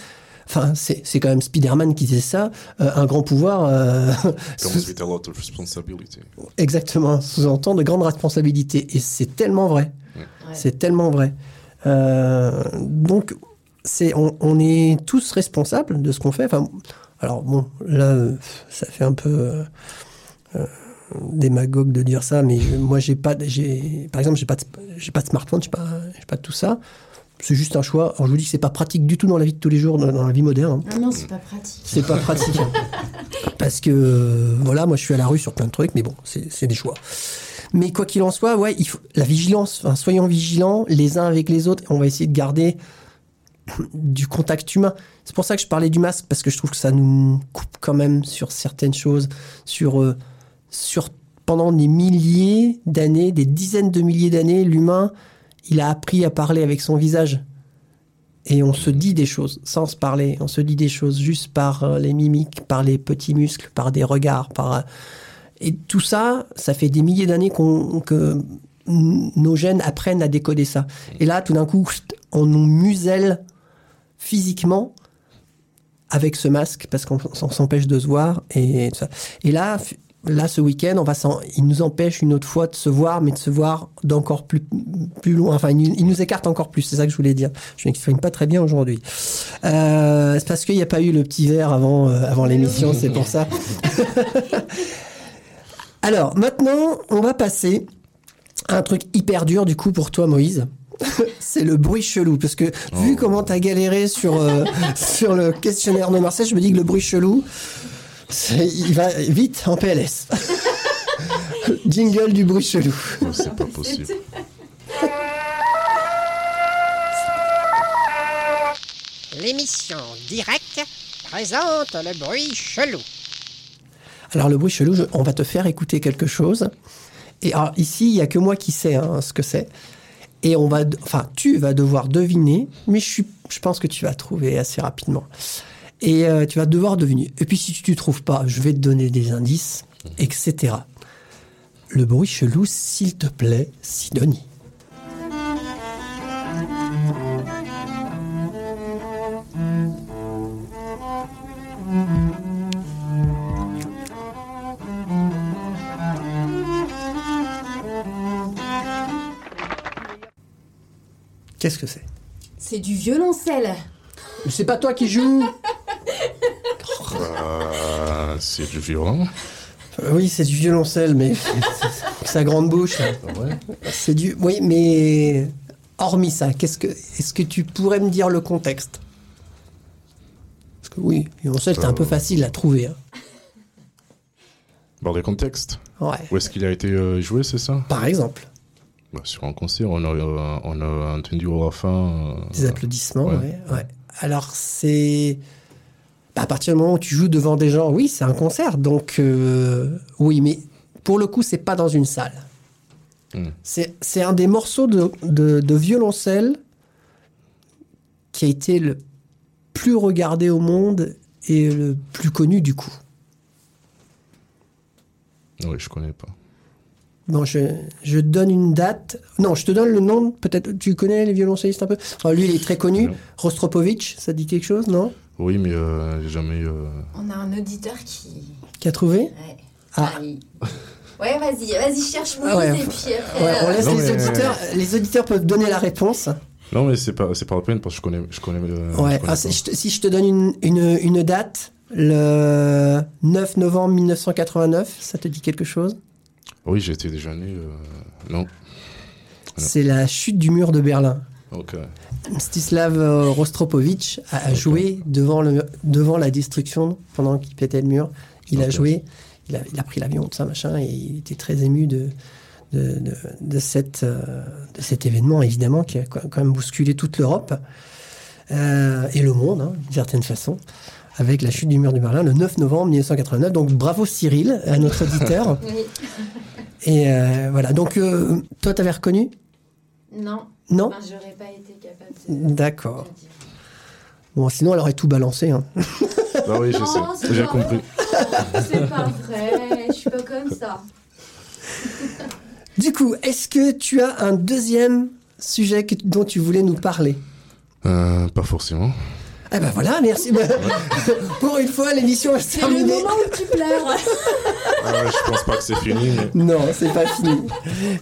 Speaker 4: enfin c'est, c'est quand même Spider-Man qui disait ça. euh, un grand pouvoir, euh, *laughs* sous-
Speaker 3: with a lot of responsibility.
Speaker 4: exactement, sous-entend de grandes responsabilités. Et c'est tellement vrai.
Speaker 2: Ouais.
Speaker 4: C'est tellement vrai. Euh, donc, c'est, on, on est tous responsables de ce qu'on fait. Enfin, alors bon, là, euh, ça fait un peu démagogue de dire ça, mais je- moi, j'ai pas, de- j'ai, par exemple, j'ai pas, j'ai pas de smartphone, j'ai pas, j'ai pas de tout ça. C'est juste un choix. Alors, je vous dis que c'est pas pratique du tout dans la vie de tous les jours, dans, dans la vie moderne. hein.
Speaker 2: Ah non, c'est pas pratique.
Speaker 4: C'est pas pratique. *laughs* Parce que, euh, voilà, moi je suis à la rue sur plein de trucs, mais bon, c'est des choix. Mais quoi qu'il en soit, ouais, il faut, la vigilance, enfin, soyons vigilants les uns avec les autres. On va essayer de garder du contact humain. C'est pour ça que je parlais du masque, parce que je trouve que ça nous coupe quand même sur certaines choses, sur, euh, sur pendant des milliers d'années, des dizaines de milliers d'années, l'humain, il a appris à parler avec son visage. Et on se dit des choses sans se parler. On se dit des choses juste par euh, les mimiques, par les petits muscles, par des regards. Par... euh, Et tout ça, ça fait des milliers d'années que nos gènes apprennent à décoder ça. Et là, tout d'un coup, on nous muselle physiquement avec ce masque parce qu'on s'empêche de se voir. Et, et là, là, ce week-end, on va il nous empêche une autre fois de se voir, mais de se voir d'encore plus, plus loin. Enfin, il, il nous écarte encore plus. C'est ça que je voulais dire. Je m'exprime pas très bien aujourd'hui. Euh, c'est parce qu'il n'y a pas eu le petit verre avant, euh, avant l'émission, c'est pour ça. *laughs* Alors, maintenant, on va passer à un truc hyper dur, du coup, pour toi, Moïse. *laughs* c'est le bruit chelou. Parce que, vu comment t'as galéré sur, euh, *laughs* sur le questionnaire de Marseille, je me dis que le bruit chelou, il va vite en PLS. *laughs* Jingle du bruit chelou.
Speaker 3: C'est pas possible.
Speaker 1: L'émission directe présente le bruit chelou.
Speaker 4: Alors le bruit chelou, je- on va te faire écouter quelque chose. Et alors ici, il y a que moi qui sais hein, ce que c'est. Et on va, de- enfin, tu vas devoir deviner, mais je, suis, je pense que tu vas trouver assez rapidement. Et euh, tu vas devoir deviner. Et puis si tu ne trouves pas, je vais te donner des indices, etc. Le bruit chelou, s'il te plaît, Sidonie. Qu'est-ce que c'est?
Speaker 2: C'est du violoncelle.
Speaker 4: C'est pas toi qui joues *laughs*
Speaker 3: c'est du violon.
Speaker 4: Euh, Oui, c'est du violoncelle, mais sa grande bouche. là. C'est du. Oui, mais hormis ça, qu'est-ce que est-ce que tu pourrais me dire le contexte? Parce que oui, violoncelle, c'est un peu
Speaker 3: Euh.
Speaker 4: facile à trouver. hein.
Speaker 3: Dans les contextes.
Speaker 4: Ouais.
Speaker 3: Où est-ce qu'il a été euh, joué, c'est ça?
Speaker 4: Par exemple,
Speaker 3: Bah, Sur un concert, on a, on a entendu fin. euh,
Speaker 4: des applaudissements.
Speaker 3: ouais.
Speaker 4: Ouais. ouais. Alors c'est bah, à partir du moment où tu joues devant des gens, oui, c'est un concert. Donc euh, oui, mais pour le coup, c'est pas dans une salle.
Speaker 3: Hmm.
Speaker 4: C'est un des morceaux de, de, de violoncelle qui a été le plus regardé au monde et le plus connu du coup.
Speaker 3: Oui, je connais pas.
Speaker 4: Bon, je, je donne une date. Non, je te donne le nom. Peut-être tu connais les violoncellistes un peu? Lui, il est très connu.
Speaker 3: Non.
Speaker 4: Rostropovitch, ça dit quelque chose, non?
Speaker 3: Oui, mais euh, j'ai jamais. euh,
Speaker 2: On a un auditeur qui.
Speaker 4: Qui a trouvé
Speaker 2: Ouais.
Speaker 4: Ah.
Speaker 2: Ah, il- Ouais, vas-y, vas-y, cherche Moïse
Speaker 4: Ah ouais.
Speaker 2: et puis après.
Speaker 4: Ouais, on
Speaker 2: euh,
Speaker 4: laisse
Speaker 3: Non,
Speaker 4: les
Speaker 3: mais-
Speaker 4: auditeurs. Les auditeurs peuvent donner la réponse.
Speaker 3: Non, mais c'est pas, c'est pas la peine parce que je connais. Je connais, euh, je
Speaker 4: Ouais.
Speaker 3: connais
Speaker 4: Ah, c'est-
Speaker 3: pas.
Speaker 4: je te- si je te donne une, une, une date, le 9 novembre 1989, ça te dit quelque chose?
Speaker 3: Oui, j'étais déjà né. euh, Non.
Speaker 4: C'est la chute du mur de Berlin.
Speaker 3: Ok.
Speaker 4: Stislav euh, Rostropovitch a, a joué devant, le, devant la destruction pendant qu'il pétait le mur. Il a joué, il a, il a pris l'avion, tout ça, machin, et il était très ému de, de, de, de cette, euh, de cet événement, évidemment, qui a quand même bousculé toute l'Europe euh, et le monde, hein, d'une certaine façon, avec la chute du mur de Berlin le 9 novembre 1989. Donc bravo Cyril, à notre *laughs* auditeur.
Speaker 2: Oui.
Speaker 4: et euh, voilà, donc euh, toi, t'avais reconnu?
Speaker 2: Non.
Speaker 4: Non
Speaker 2: Enfin, j'aurais pas été capable de.
Speaker 4: D'accord. Bon, sinon, elle aurait tout balancé. Hein.
Speaker 3: Bah oui, je
Speaker 2: Non,
Speaker 3: sais.
Speaker 2: c'est
Speaker 3: J'ai
Speaker 2: pas
Speaker 3: compris.
Speaker 2: C'est pas vrai, je suis pas comme ça.
Speaker 4: Du coup, est-ce que tu as un deuxième sujet que- dont tu voulais nous parler?
Speaker 3: Euh, pas forcément.
Speaker 4: Eh ben voilà, merci. *laughs* Pour une fois, l'émission est
Speaker 2: C'est le
Speaker 4: terminée.
Speaker 2: moment où tu pleures.
Speaker 3: Ah ouais, je pense pas que c'est fini. mais-
Speaker 4: Non, c'est pas fini.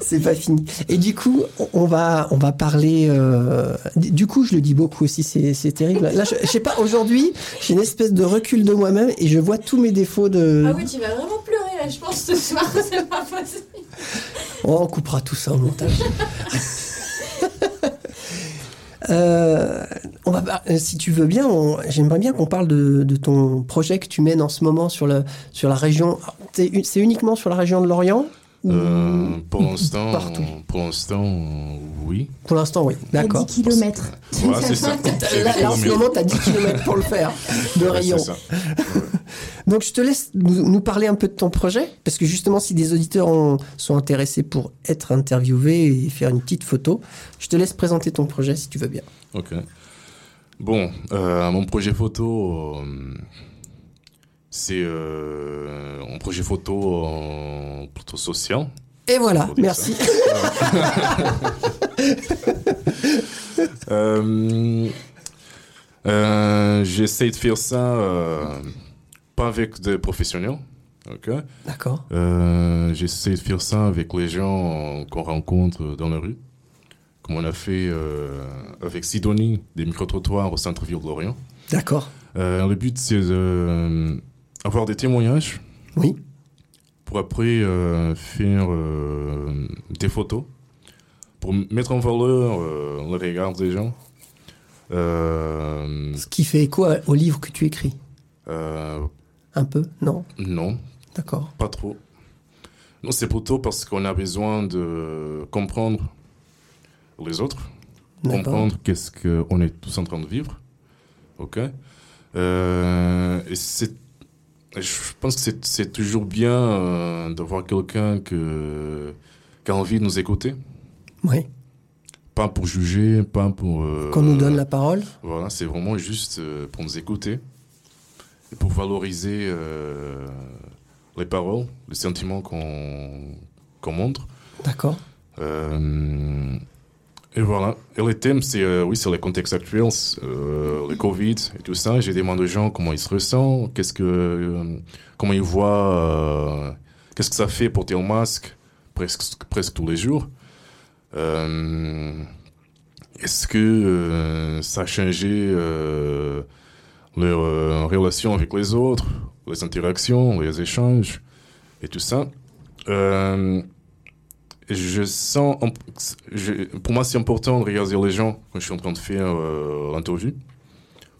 Speaker 4: C'est pas fini. Et du coup, on va, on va parler. euh, Du coup, je le dis beaucoup aussi. C'est, c'est terrible. Là, je, je sais pas. Aujourd'hui, j'ai une espèce de recul de moi-même et je vois tous mes défauts de.
Speaker 2: Ah oui, tu vas vraiment pleurer là, je pense, ce soir, *laughs* c'est pas possible.
Speaker 4: Oh, on coupera tout ça au montage. *laughs* Euh, on va, euh, si tu veux bien, on- j'aimerais bien qu'on parle de, de ton projet que tu mènes en ce moment sur, le, sur la région. C'est uniquement sur la région de l'Orient
Speaker 3: Euh, pour
Speaker 4: ou
Speaker 3: l'instant, pour l'instant, oui.
Speaker 4: Pour l'instant, oui. D'accord.
Speaker 2: 10 km.
Speaker 3: Voilà, c'est ça. *laughs*
Speaker 4: Là, en ce moment, tu as 10 km pour le faire *laughs* de
Speaker 3: Ouais,
Speaker 4: rayon.
Speaker 3: c'est ça. *laughs*
Speaker 4: Donc, je te laisse nous, nous parler un peu de ton projet, parce que justement, si des auditeurs ont- sont intéressés pour être interviewés et faire une petite photo, je te laisse présenter ton projet si tu veux bien.
Speaker 3: Ok. Bon, euh, mon projet photo, euh, c'est euh, un projet photo plutôt social.
Speaker 4: Et voilà, merci. *laughs*
Speaker 3: Euh, euh, J'essaie de faire ça euh, pas avec des professionnels. ok?
Speaker 4: D'accord.
Speaker 3: Euh, J'essaie de faire ça avec les gens qu'on rencontre dans la rue, comme on a fait euh, avec Sidonie, des micro-trottoirs au centre-ville de Lorient.
Speaker 4: D'accord.
Speaker 3: Euh, le but, c'est d'avoir des témoignages
Speaker 4: Oui.
Speaker 3: pour après faire des photos, pour mettre en valeur le regard des gens.
Speaker 4: Ce qui fait écho au livre que tu écris. Un peu Non
Speaker 3: non,
Speaker 4: D'accord.
Speaker 3: pas trop. Non, c'est plutôt parce qu'on a besoin de comprendre les autres,
Speaker 4: D'accord.
Speaker 3: comprendre qu'est-ce qu'on est tous en train de vivre. Ok? Euh, Et c'est. Je pense que c'est- c'est toujours bien euh, d'avoir quelqu'un que, qui a envie de nous écouter.
Speaker 4: Oui.
Speaker 3: Pas pour juger, pas pour. euh,
Speaker 4: Qu'on nous donne la parole
Speaker 3: Voilà, c'est vraiment juste euh, pour nous écouter et pour valoriser euh, les paroles, les sentiments qu'on montre.
Speaker 4: D'accord.
Speaker 3: Euh, et voilà. Et le thème, c'est euh, oui, c'est le contexte actuel, le Covid et tout ça. J'ai demandé aux gens comment ils se ressentent, qu'est-ce que, comment ils voient, qu'est-ce que ça fait porter un masque presque, presque tous les jours. Est-ce que ça a changé euh, leur euh, relation avec les autres, les interactions, les échanges et tout ça Euh, je sens, je- pour moi, c'est important de regarder les gens quand je suis en train de faire euh, l'interview.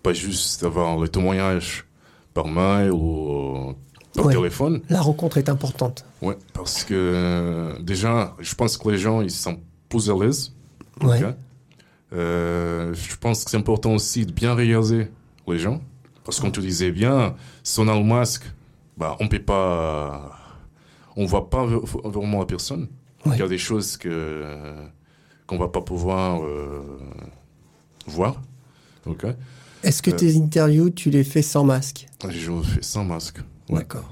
Speaker 3: Pas juste avoir le témoignage par mail ou par
Speaker 4: Ouais.
Speaker 3: téléphone.
Speaker 4: La rencontre est importante.
Speaker 3: Ouais, parce que euh, déjà, je pense que les gens, ils sont plus à l'aise.
Speaker 4: Ouais.
Speaker 3: Euh, je pense que c'est important aussi de bien regarder les gens. Parce qu'on te disait bien, si on a le masque, bah, on peut pas. On voit pas vraiment la personne. Il y a des choses que qu'on va pas pouvoir euh, voir. Ok
Speaker 4: Est-ce que
Speaker 3: Euh.
Speaker 4: tes interviews, tu les fais sans masque?
Speaker 3: Je le fais sans masque. Ouais.
Speaker 4: D'accord.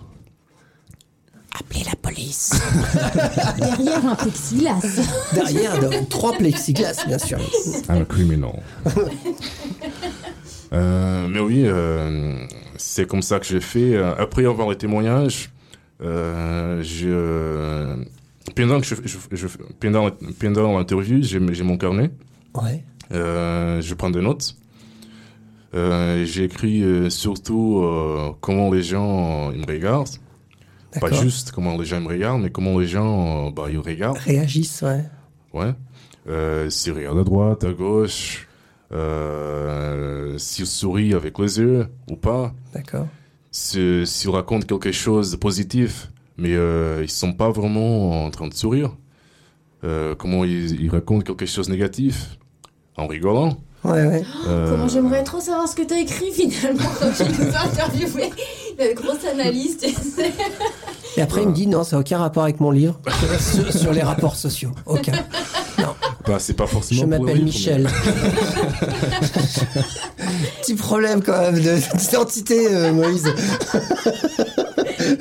Speaker 1: Appelez la police. *laughs*
Speaker 2: Derrière un plexiglas.
Speaker 4: Derrière, de- trois plexiglas, bien sûr.
Speaker 3: I'm a criminal. *laughs* Euh, mais oui, euh, c'est comme ça que j'ai fait. Euh, Après avoir les témoignages, je, pendant que je, je, pendant, pendant l'interview, j'ai j'ai mon carnet.
Speaker 4: Ouais.
Speaker 3: Je prends des notes. Euh, j'ai écrit euh, surtout euh, comment les gens ils me regardent. Pas juste comment les gens me regardent, mais comment les gens bah, ils regardent.
Speaker 4: Réagissent, ouais.
Speaker 3: Ouais. Euh, s'il regarde à droite, à gauche, euh, s'il sourit avec les yeux ou pas,
Speaker 4: D'accord.
Speaker 3: si- s'il raconte quelque chose de positif, mais euh, ils sont pas vraiment en train de sourire. Euh, comment ils, ils racontent quelque chose de négatif? En rigolant.
Speaker 4: Ouais, ouais.
Speaker 3: Euh,
Speaker 2: Comment j'aimerais trop savoir ce que t'as écrit finalement quand tu nous as interviewé. La grosse analyse, tu sais.
Speaker 4: Et après, il me dit non, ça n'a aucun rapport avec mon livre *laughs* sur, sur les rapports sociaux. Aucun. Non,
Speaker 3: bah, c'est pas forcément
Speaker 4: je m'appelle Michel. *laughs* Petit problème quand même de- d'identité, euh, Moïse.
Speaker 3: mais-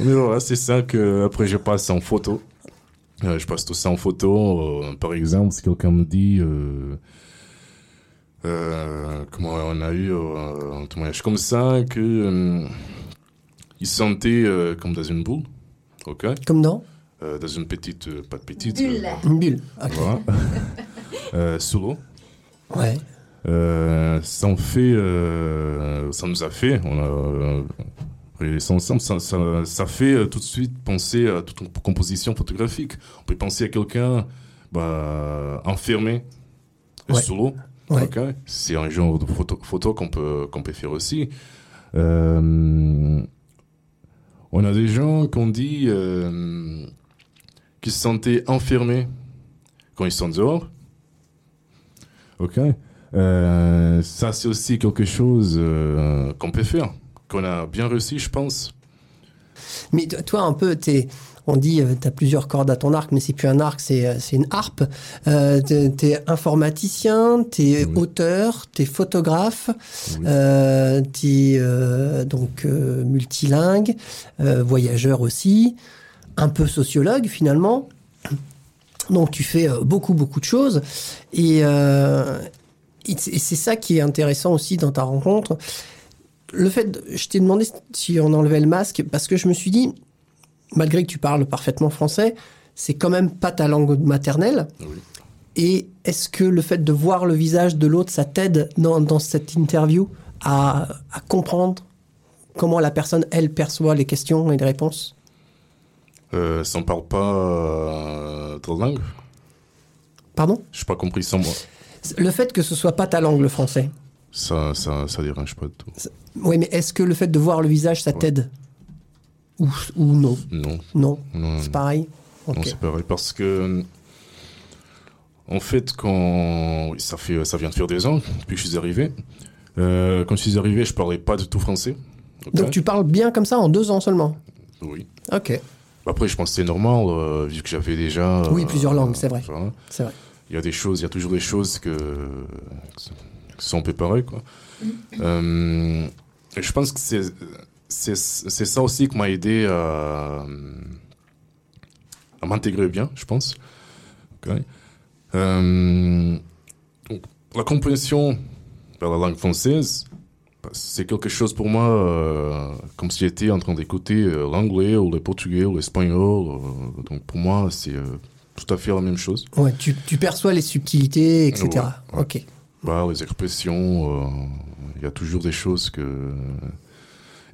Speaker 3: *laughs* Mais voilà, c'est ça que après je passe en photo. Euh, je passe tout ça en photo. Euh, par exemple, si quelqu'un me dit euh, euh, comment on a eu euh, un témoignage comme ça que euh, il se sentait euh, comme dans une boule, ok,
Speaker 4: Comme dans?
Speaker 3: Euh, dans une petite, euh, pas de petite,
Speaker 2: Bulle.
Speaker 3: euh,
Speaker 4: une bulle. Ok.
Speaker 3: voilà, *laughs* Euh, sous l'eau.
Speaker 4: Ouais.
Speaker 3: Euh, ça en fait, euh, ça nous a fait, on a euh, réalisé ensemble, ça, ça, ça fait euh, tout de suite penser à toute une composition photographique. On peut penser à quelqu'un bah, enfermé euh,
Speaker 4: Ouais.
Speaker 3: sous l'eau.
Speaker 4: Ouais.
Speaker 3: Ok? C'est un genre de photo, photo qu'on peut, qu'on peut faire aussi. Euh, on a des gens qu'on dit euh, qui se sentaient enfermés quand ils sont dehors. Ok. Euh, ça, c'est aussi quelque chose euh, qu'on peut faire, qu'on a bien réussi, je pense.
Speaker 4: Mais to- toi, un peu, t'es, on dit, tu as plusieurs cordes à ton arc, mais c'est plus un arc, c'est, euh, une harpe. Euh, t'es, t'es informaticien, t'es
Speaker 3: Oui.
Speaker 4: auteur, t'es photographe,
Speaker 3: Oui.
Speaker 4: euh, t'es euh, donc euh, multilingue, euh, voyageur aussi, un peu sociologue finalement. Donc tu fais euh, beaucoup, beaucoup de choses. Et, euh, c'est et c'est ça qui est intéressant aussi dans ta rencontre. Le fait, de- je t'ai demandé si on enlevait le masque parce que je me suis dit, malgré que tu parles parfaitement français, c'est quand même pas ta langue maternelle.
Speaker 3: Oui.
Speaker 4: Et est-ce que le fait de voir le visage de l'autre, ça t'aide dans, dans cette interview à, à comprendre comment la personne, elle, perçoit les questions et les réponses?
Speaker 3: Euh, ça ne parle pas euh, de langue.
Speaker 4: Pardon?
Speaker 3: Je n'ai pas compris sans moi.
Speaker 4: Le fait que ce soit pas ta langue, le français.
Speaker 3: Ça, ça, ça dérange pas du tout.
Speaker 4: Oui, mais est-ce que le fait de voir le visage, ça t'aide? Ou, ou non
Speaker 3: Non,
Speaker 4: Non,
Speaker 3: non,
Speaker 4: c'est pareil Ok.
Speaker 3: non, c'est pareil. Parce que, en fait, quand ça fait, ça vient de faire des ans depuis que je suis arrivé. Euh, quand je suis arrivé, je parlais pas du tout français.
Speaker 4: Donc tu parles bien comme ça en deux ans seulement?
Speaker 3: Oui.
Speaker 4: Ok,
Speaker 3: Après, je pense que c'est normal, euh, vu que j'avais déjà.
Speaker 4: Oui,
Speaker 3: euh,
Speaker 4: plusieurs langues, c'est vrai.
Speaker 3: voilà.
Speaker 4: c'est vrai.
Speaker 3: il y a des choses, il y a toujours des choses que, qui sont préparées, quoi. Euh, et je pense que c'est, c'est, c'est ça aussi qui m'a aidé à, à m'intégrer bien, je pense. Euh, donc, la compréhension par la langue française, bah, c'est quelque chose pour moi, euh, comme si j'étais en train d'écouter euh, l'anglais ou le portugais ou l'espagnol. euh, donc pour moi, c'est euh, tout à fait la même chose.
Speaker 4: Ouais, tu, tu perçois les subtilités, etc.
Speaker 3: Ouais, ouais.
Speaker 4: Ok.
Speaker 3: Bah, les expressions, euh, il y a toujours des choses que.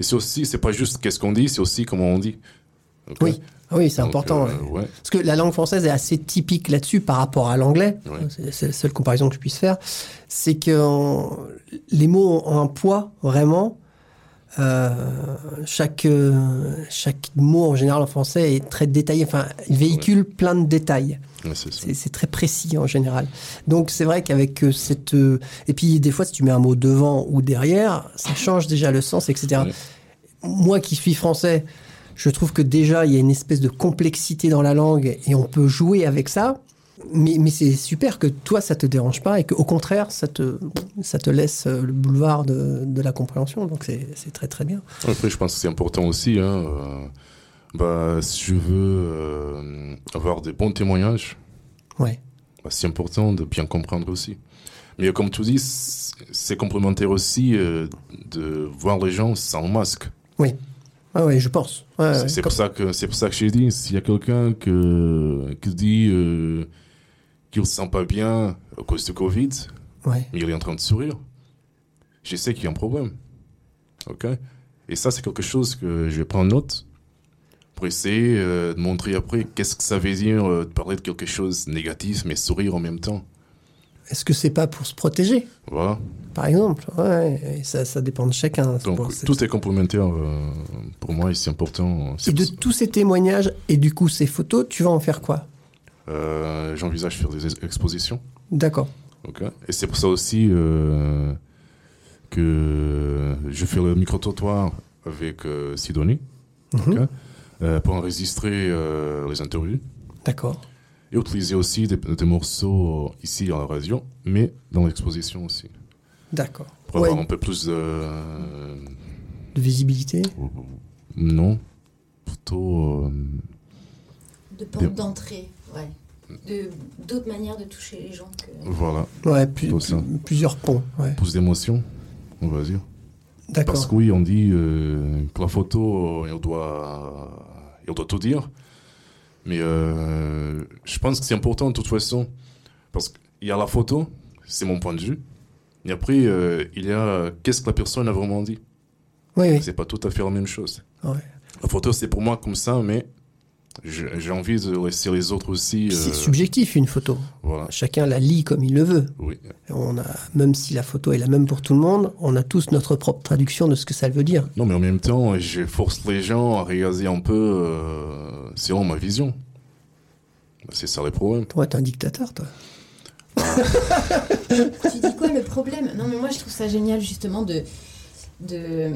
Speaker 3: Et c'est aussi, c'est pas juste qu'est-ce qu'on dit, c'est aussi comment on dit.
Speaker 4: Oui, Ah oui, c'est important.
Speaker 3: euh,
Speaker 4: ouais. Parce que la langue française est assez typique là-dessus par rapport à l'anglais.
Speaker 3: Ouais.
Speaker 4: C'est la seule comparaison que je puisse faire. C'est que les mots ont un poids vraiment. Euh, chaque, euh, chaque mot en général en français est très détaillé. Enfin, il véhicule plein de détails.
Speaker 3: Ouais, c'est
Speaker 4: très précis en général. Donc c'est vrai qu'avec euh, cette... et puis des fois, si tu mets un mot devant ou derrière, ça change déjà le sens, etc.
Speaker 3: Ouais.
Speaker 4: Moi qui suis français, je trouve que déjà, il y a une espèce de complexité dans la langue et on peut jouer avec ça. Mais, mais c'est super que toi, ça te dérange pas et qu'au contraire, ça te, ça te laisse euh, le boulevard de, de la compréhension. Donc c'est très très bien.
Speaker 3: Après, je pense que c'est important aussi. Hein, euh, bah, si je veux euh, avoir des bons témoignages,
Speaker 4: Ouais.
Speaker 3: bah, c'est important de bien comprendre aussi. Mais comme tu dis, c'est complémentaire aussi euh, de voir les gens sans masque.
Speaker 4: Oui. Ah ouais, je pense. Ouais,
Speaker 3: C'est- pour ça que c'est pour ça que j'ai dit s'il y a quelqu'un que qui dit euh, qu'il se sent pas bien à cause du Covid,
Speaker 4: Ouais.
Speaker 3: mais il est en train de sourire, je sais qu'il y a un problème. Ok? Et ça, c'est quelque chose que je vais prendre note pour essayer euh, de montrer après qu'est-ce que ça veut dire euh, de parler de quelque chose de négatif, mais sourire en même temps.
Speaker 4: Est-ce que c'est pas pour se protéger?
Speaker 3: Voilà.
Speaker 4: par exemple. Ouais, et ça, ça dépend de chacun.
Speaker 3: Donc,
Speaker 4: pour- c'est-
Speaker 3: tout est complémentaire euh, pour moi et c'est important.
Speaker 4: Et
Speaker 3: C'est
Speaker 4: de tous ces témoignages et du coup ces photos, tu vas en faire quoi?
Speaker 3: Euh, J'envisage faire des ex- expositions.
Speaker 4: D'accord.
Speaker 3: Ok. Et c'est pour ça aussi euh, que je fais le micro-trottoir avec euh, Sidonie ok, euh, pour enregistrer euh, les interviews
Speaker 4: D'accord.
Speaker 3: et utiliser aussi des, des morceaux ici à la radio, mais dans l'exposition aussi.
Speaker 4: D'accord.
Speaker 3: Pour
Speaker 4: Ouais,
Speaker 3: avoir un peu plus de.
Speaker 4: de visibilité.
Speaker 3: non. plutôt. euh,
Speaker 2: De porte d'entrée, ouais. De- D'autres manières de toucher les gens que.
Speaker 3: voilà,
Speaker 4: Ouais, plus- plusieurs ponts. Ouais.
Speaker 3: plus d'émotion, on va dire. Parce
Speaker 4: D'accord.
Speaker 3: que oui, on dit euh, que la photo, euh, elle doit, elle doit tout dire. Mais euh, je pense que c'est important de toute façon. Parce qu'il y a la photo, c'est mon point de vue. Et après, euh, il y a qu'est-ce que la personne a vraiment dit?
Speaker 4: Oui, oui.
Speaker 3: C'est pas tout à fait la même chose.
Speaker 4: Ouais.
Speaker 3: La photo, c'est pour moi comme ça, mais j'ai envie de laisser les autres aussi.
Speaker 4: C'est
Speaker 3: euh,
Speaker 4: subjectif une photo.
Speaker 3: Voilà,
Speaker 4: Chacun la lit comme il le veut.
Speaker 3: oui.
Speaker 4: On a, même si la photo est la même pour tout le monde, on a tous notre propre traduction de ce que ça veut dire.
Speaker 3: Non, mais en même temps, je force les gens à regarder un peu euh, selon ma vision. C'est ça le problème.
Speaker 4: Toi, t'es un dictateur, toi. *laughs*
Speaker 2: Tu dis quoi le problème? Non, mais moi je trouve ça génial justement de. de...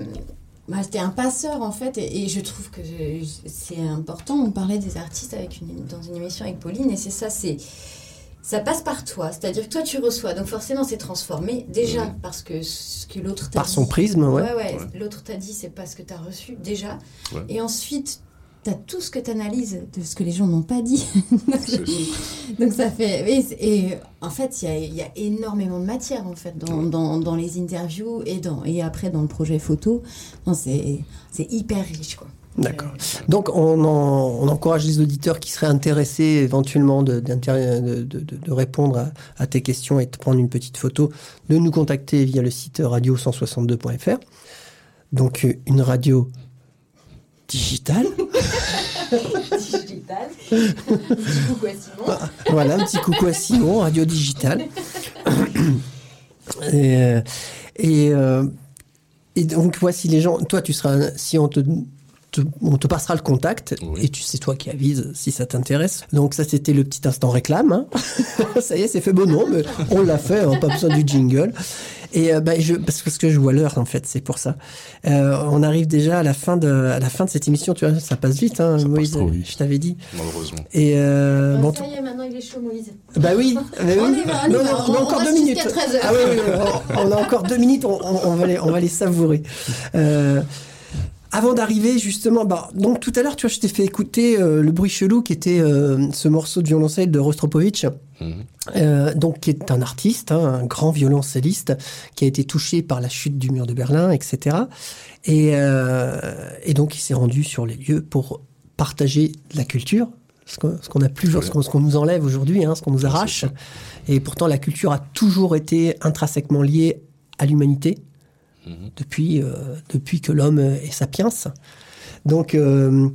Speaker 2: Bah, T'es un passeur en fait, et, et je trouve que c'est important. On parlait des artistes avec une, dans une émission avec Pauline, et c'est ça, c'est. Ça passe par toi, c'est-à-dire que toi tu reçois, donc forcément c'est transformé, déjà parce que ce que l'autre t'a
Speaker 4: Par
Speaker 2: dit.
Speaker 4: son prisme, ouais.
Speaker 2: Ouais, ouais,
Speaker 3: Ouais.
Speaker 2: l'autre t'a dit, c'est pas ce que t'as reçu, déjà.
Speaker 3: Ouais.
Speaker 2: Et ensuite, t'as tout ce que t'analyses de ce que les gens n'ont pas dit. *laughs* Donc ça fait... Et, et en fait, il y a, il y a énormément de matière en fait dans, dans, dans les interviews et, dans, et après dans le projet photo. C'est hyper riche quoi.
Speaker 4: D'accord. Donc, on, en- on encourage les auditeurs qui seraient intéressés éventuellement de, de, de- de- de répondre à, à tes questions et de prendre une petite photo, de nous contacter via le site radio162.fr. Donc, une radio digitale.
Speaker 2: Digital. Petit coucou à Simon.
Speaker 4: voilà, un petit coucou à Simon, radio digitale. *coughs* et, euh, et, euh, et donc, voici les gens. Toi, tu seras. Si on te. te- on te passera le contact
Speaker 3: Oui.
Speaker 4: et tu sais toi qui avise si ça t'intéresse. Donc ça c'était le petit instant réclame. hein. *laughs* ça y est c'est fait bon non mais on l'a fait, hein, pas besoin du jingle. Et euh, bah, je, parce, parce que je vois l'heure en fait, c'est pour ça. Euh, on arrive déjà à la fin de à la fin de cette émission. Tu vois, ça passe vite, hein,
Speaker 3: Ça passe
Speaker 4: Moïse.
Speaker 3: trop vite.
Speaker 4: Je t'avais dit.
Speaker 3: Malheureusement.
Speaker 4: Et euh, bon,
Speaker 2: Bon, ça y est, maintenant il est chaud Moïse.
Speaker 4: bah oui, *laughs* mais
Speaker 2: On
Speaker 4: oui.
Speaker 2: va, on y
Speaker 4: Non,
Speaker 2: va.
Speaker 4: non, on a
Speaker 2: On-
Speaker 4: encore
Speaker 2: on
Speaker 4: deux minutes.
Speaker 2: jusqu'à 13 heures.
Speaker 4: Ah oui, oui, oui, on, on a encore deux minutes, on, on- on va, les, on va les savourer. Euh, avant d'arriver justement, bah, donc tout à l'heure, tu vois, je t'ai fait écouter euh, le bruit chelou qui était euh, ce morceau de violoncelle de Rostropovitch.
Speaker 3: Mhm.
Speaker 4: Euh, donc qui est un artiste, hein, un grand violoncelliste qui a été touché par la chute du mur de Berlin, etc. Et, et donc il s'est rendu sur les lieux pour partager la culture, ce qu'on qu'on a plus, ce qu'on nous enlève aujourd'hui, hein, ce qu'on nous
Speaker 3: Ouais,
Speaker 4: arrache. Et pourtant la culture a toujours été intrinsèquement liée à l'humanité
Speaker 3: Mhm.
Speaker 4: depuis, euh, depuis que l'homme est sapiens. Donc euh,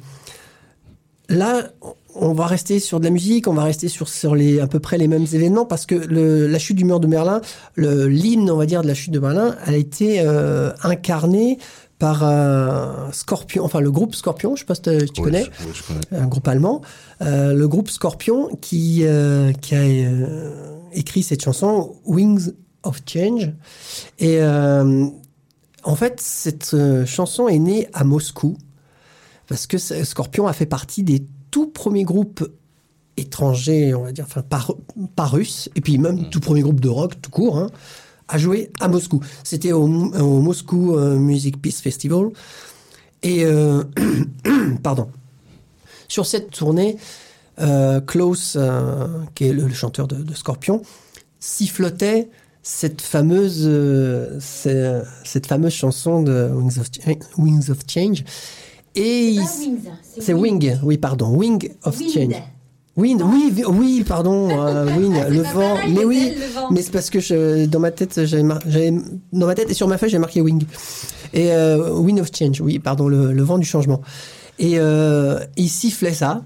Speaker 4: là, on va rester sur de la musique, on va rester sur, sur les, à peu près les mêmes événements, parce que le- la chute du mur de Berlin, l'hymne, on va dire, de la chute de Berlin, a été euh, incarné par un Scorpion, enfin le groupe Scorpion, je sais pas si tu connais,
Speaker 3: je- ouais, je connais.
Speaker 4: un groupe allemand, euh, le groupe Scorpion qui, euh, qui a écrit cette chanson Wings of Change. Et en fait, cette euh, chanson est née à Moscou parce que Scorpion a fait partie des tout premiers groupes étrangers, on va dire, enfin pas, pas russes, et puis même tout premier groupe de rock tout court, hein, à jouer à Moscou. C'était au, au Moscou euh, Music Peace Festival. Et euh, *clears throat* pardon. Sur cette tournée, Klaus, qui est le, le chanteur de, de Scorpion, sifflotait cette fameuse, euh, cette fameuse chanson de Wings of, Wings of Change. Et c'est Wing, oui, pardon, Wing of
Speaker 2: Wind.
Speaker 4: Change. Wind, oui, oui, pardon, euh, *laughs* wind,
Speaker 2: C'est
Speaker 4: le vent.
Speaker 2: pareil,
Speaker 4: mais oui,
Speaker 2: le vent.
Speaker 4: mais c'est parce que je, dans ma tête, j'avais, mar- j'avais- dans ma tête et sur ma feuille, j'ai marqué wing. Et euh, wind of change, oui, pardon, le, le vent du changement. Et euh, il sifflait ça.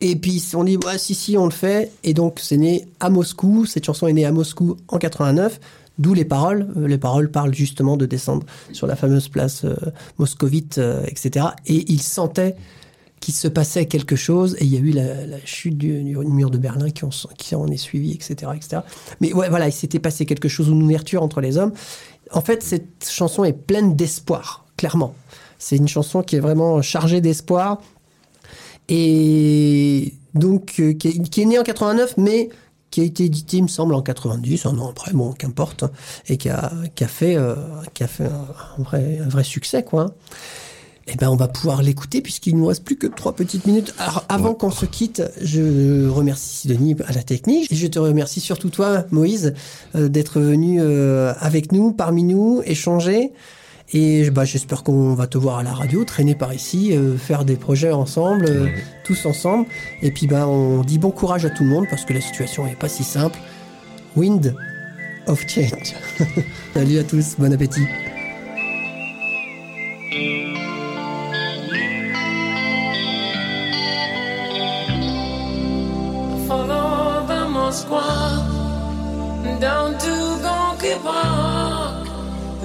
Speaker 4: Et puis on dit, ouais, si, si, on le fait. Et donc c'est né à Moscou. Cette chanson est née à Moscou en 89. D'où les paroles. Euh, Les paroles parlent justement de descendre sur la fameuse place euh, moscovite, euh, etc. Et il sentait qu'il se passait quelque chose et il y a eu la, chute du, mur de Berlin qui, en- est suivi, etc., etc. Mais ouais, voilà, il s'était passé quelque chose, une ouverture entre les hommes. En fait, cette chanson est pleine d'espoir, clairement. C'est une chanson qui est vraiment chargée d'espoir et donc euh, qui, est, qui est née en 89, mais qui a été édité, il me semble, en 90, un an après, bon, qu'importe, et qui a, qui a fait, euh, qui a fait un, vrai, un vrai succès, quoi. eh ben, on va pouvoir l'écouter puisqu'il nous reste plus que trois petites minutes. Alors, avant qu'on se quitte, je remercie Sidonie à la technique et je te remercie surtout toi, Moïse, euh, d'être venu euh, avec nous, parmi nous, échanger. Et bah, j'espère qu'on va te voir à la radio, traîner par ici, euh, faire des projets ensemble, euh, tous ensemble. Et puis bah, on dit bon courage à tout le monde parce que la situation n'est pas si simple. Wind of change. *laughs* Salut à tous, bon appétit.
Speaker 6: follow the Moskwa down to Gonky Park,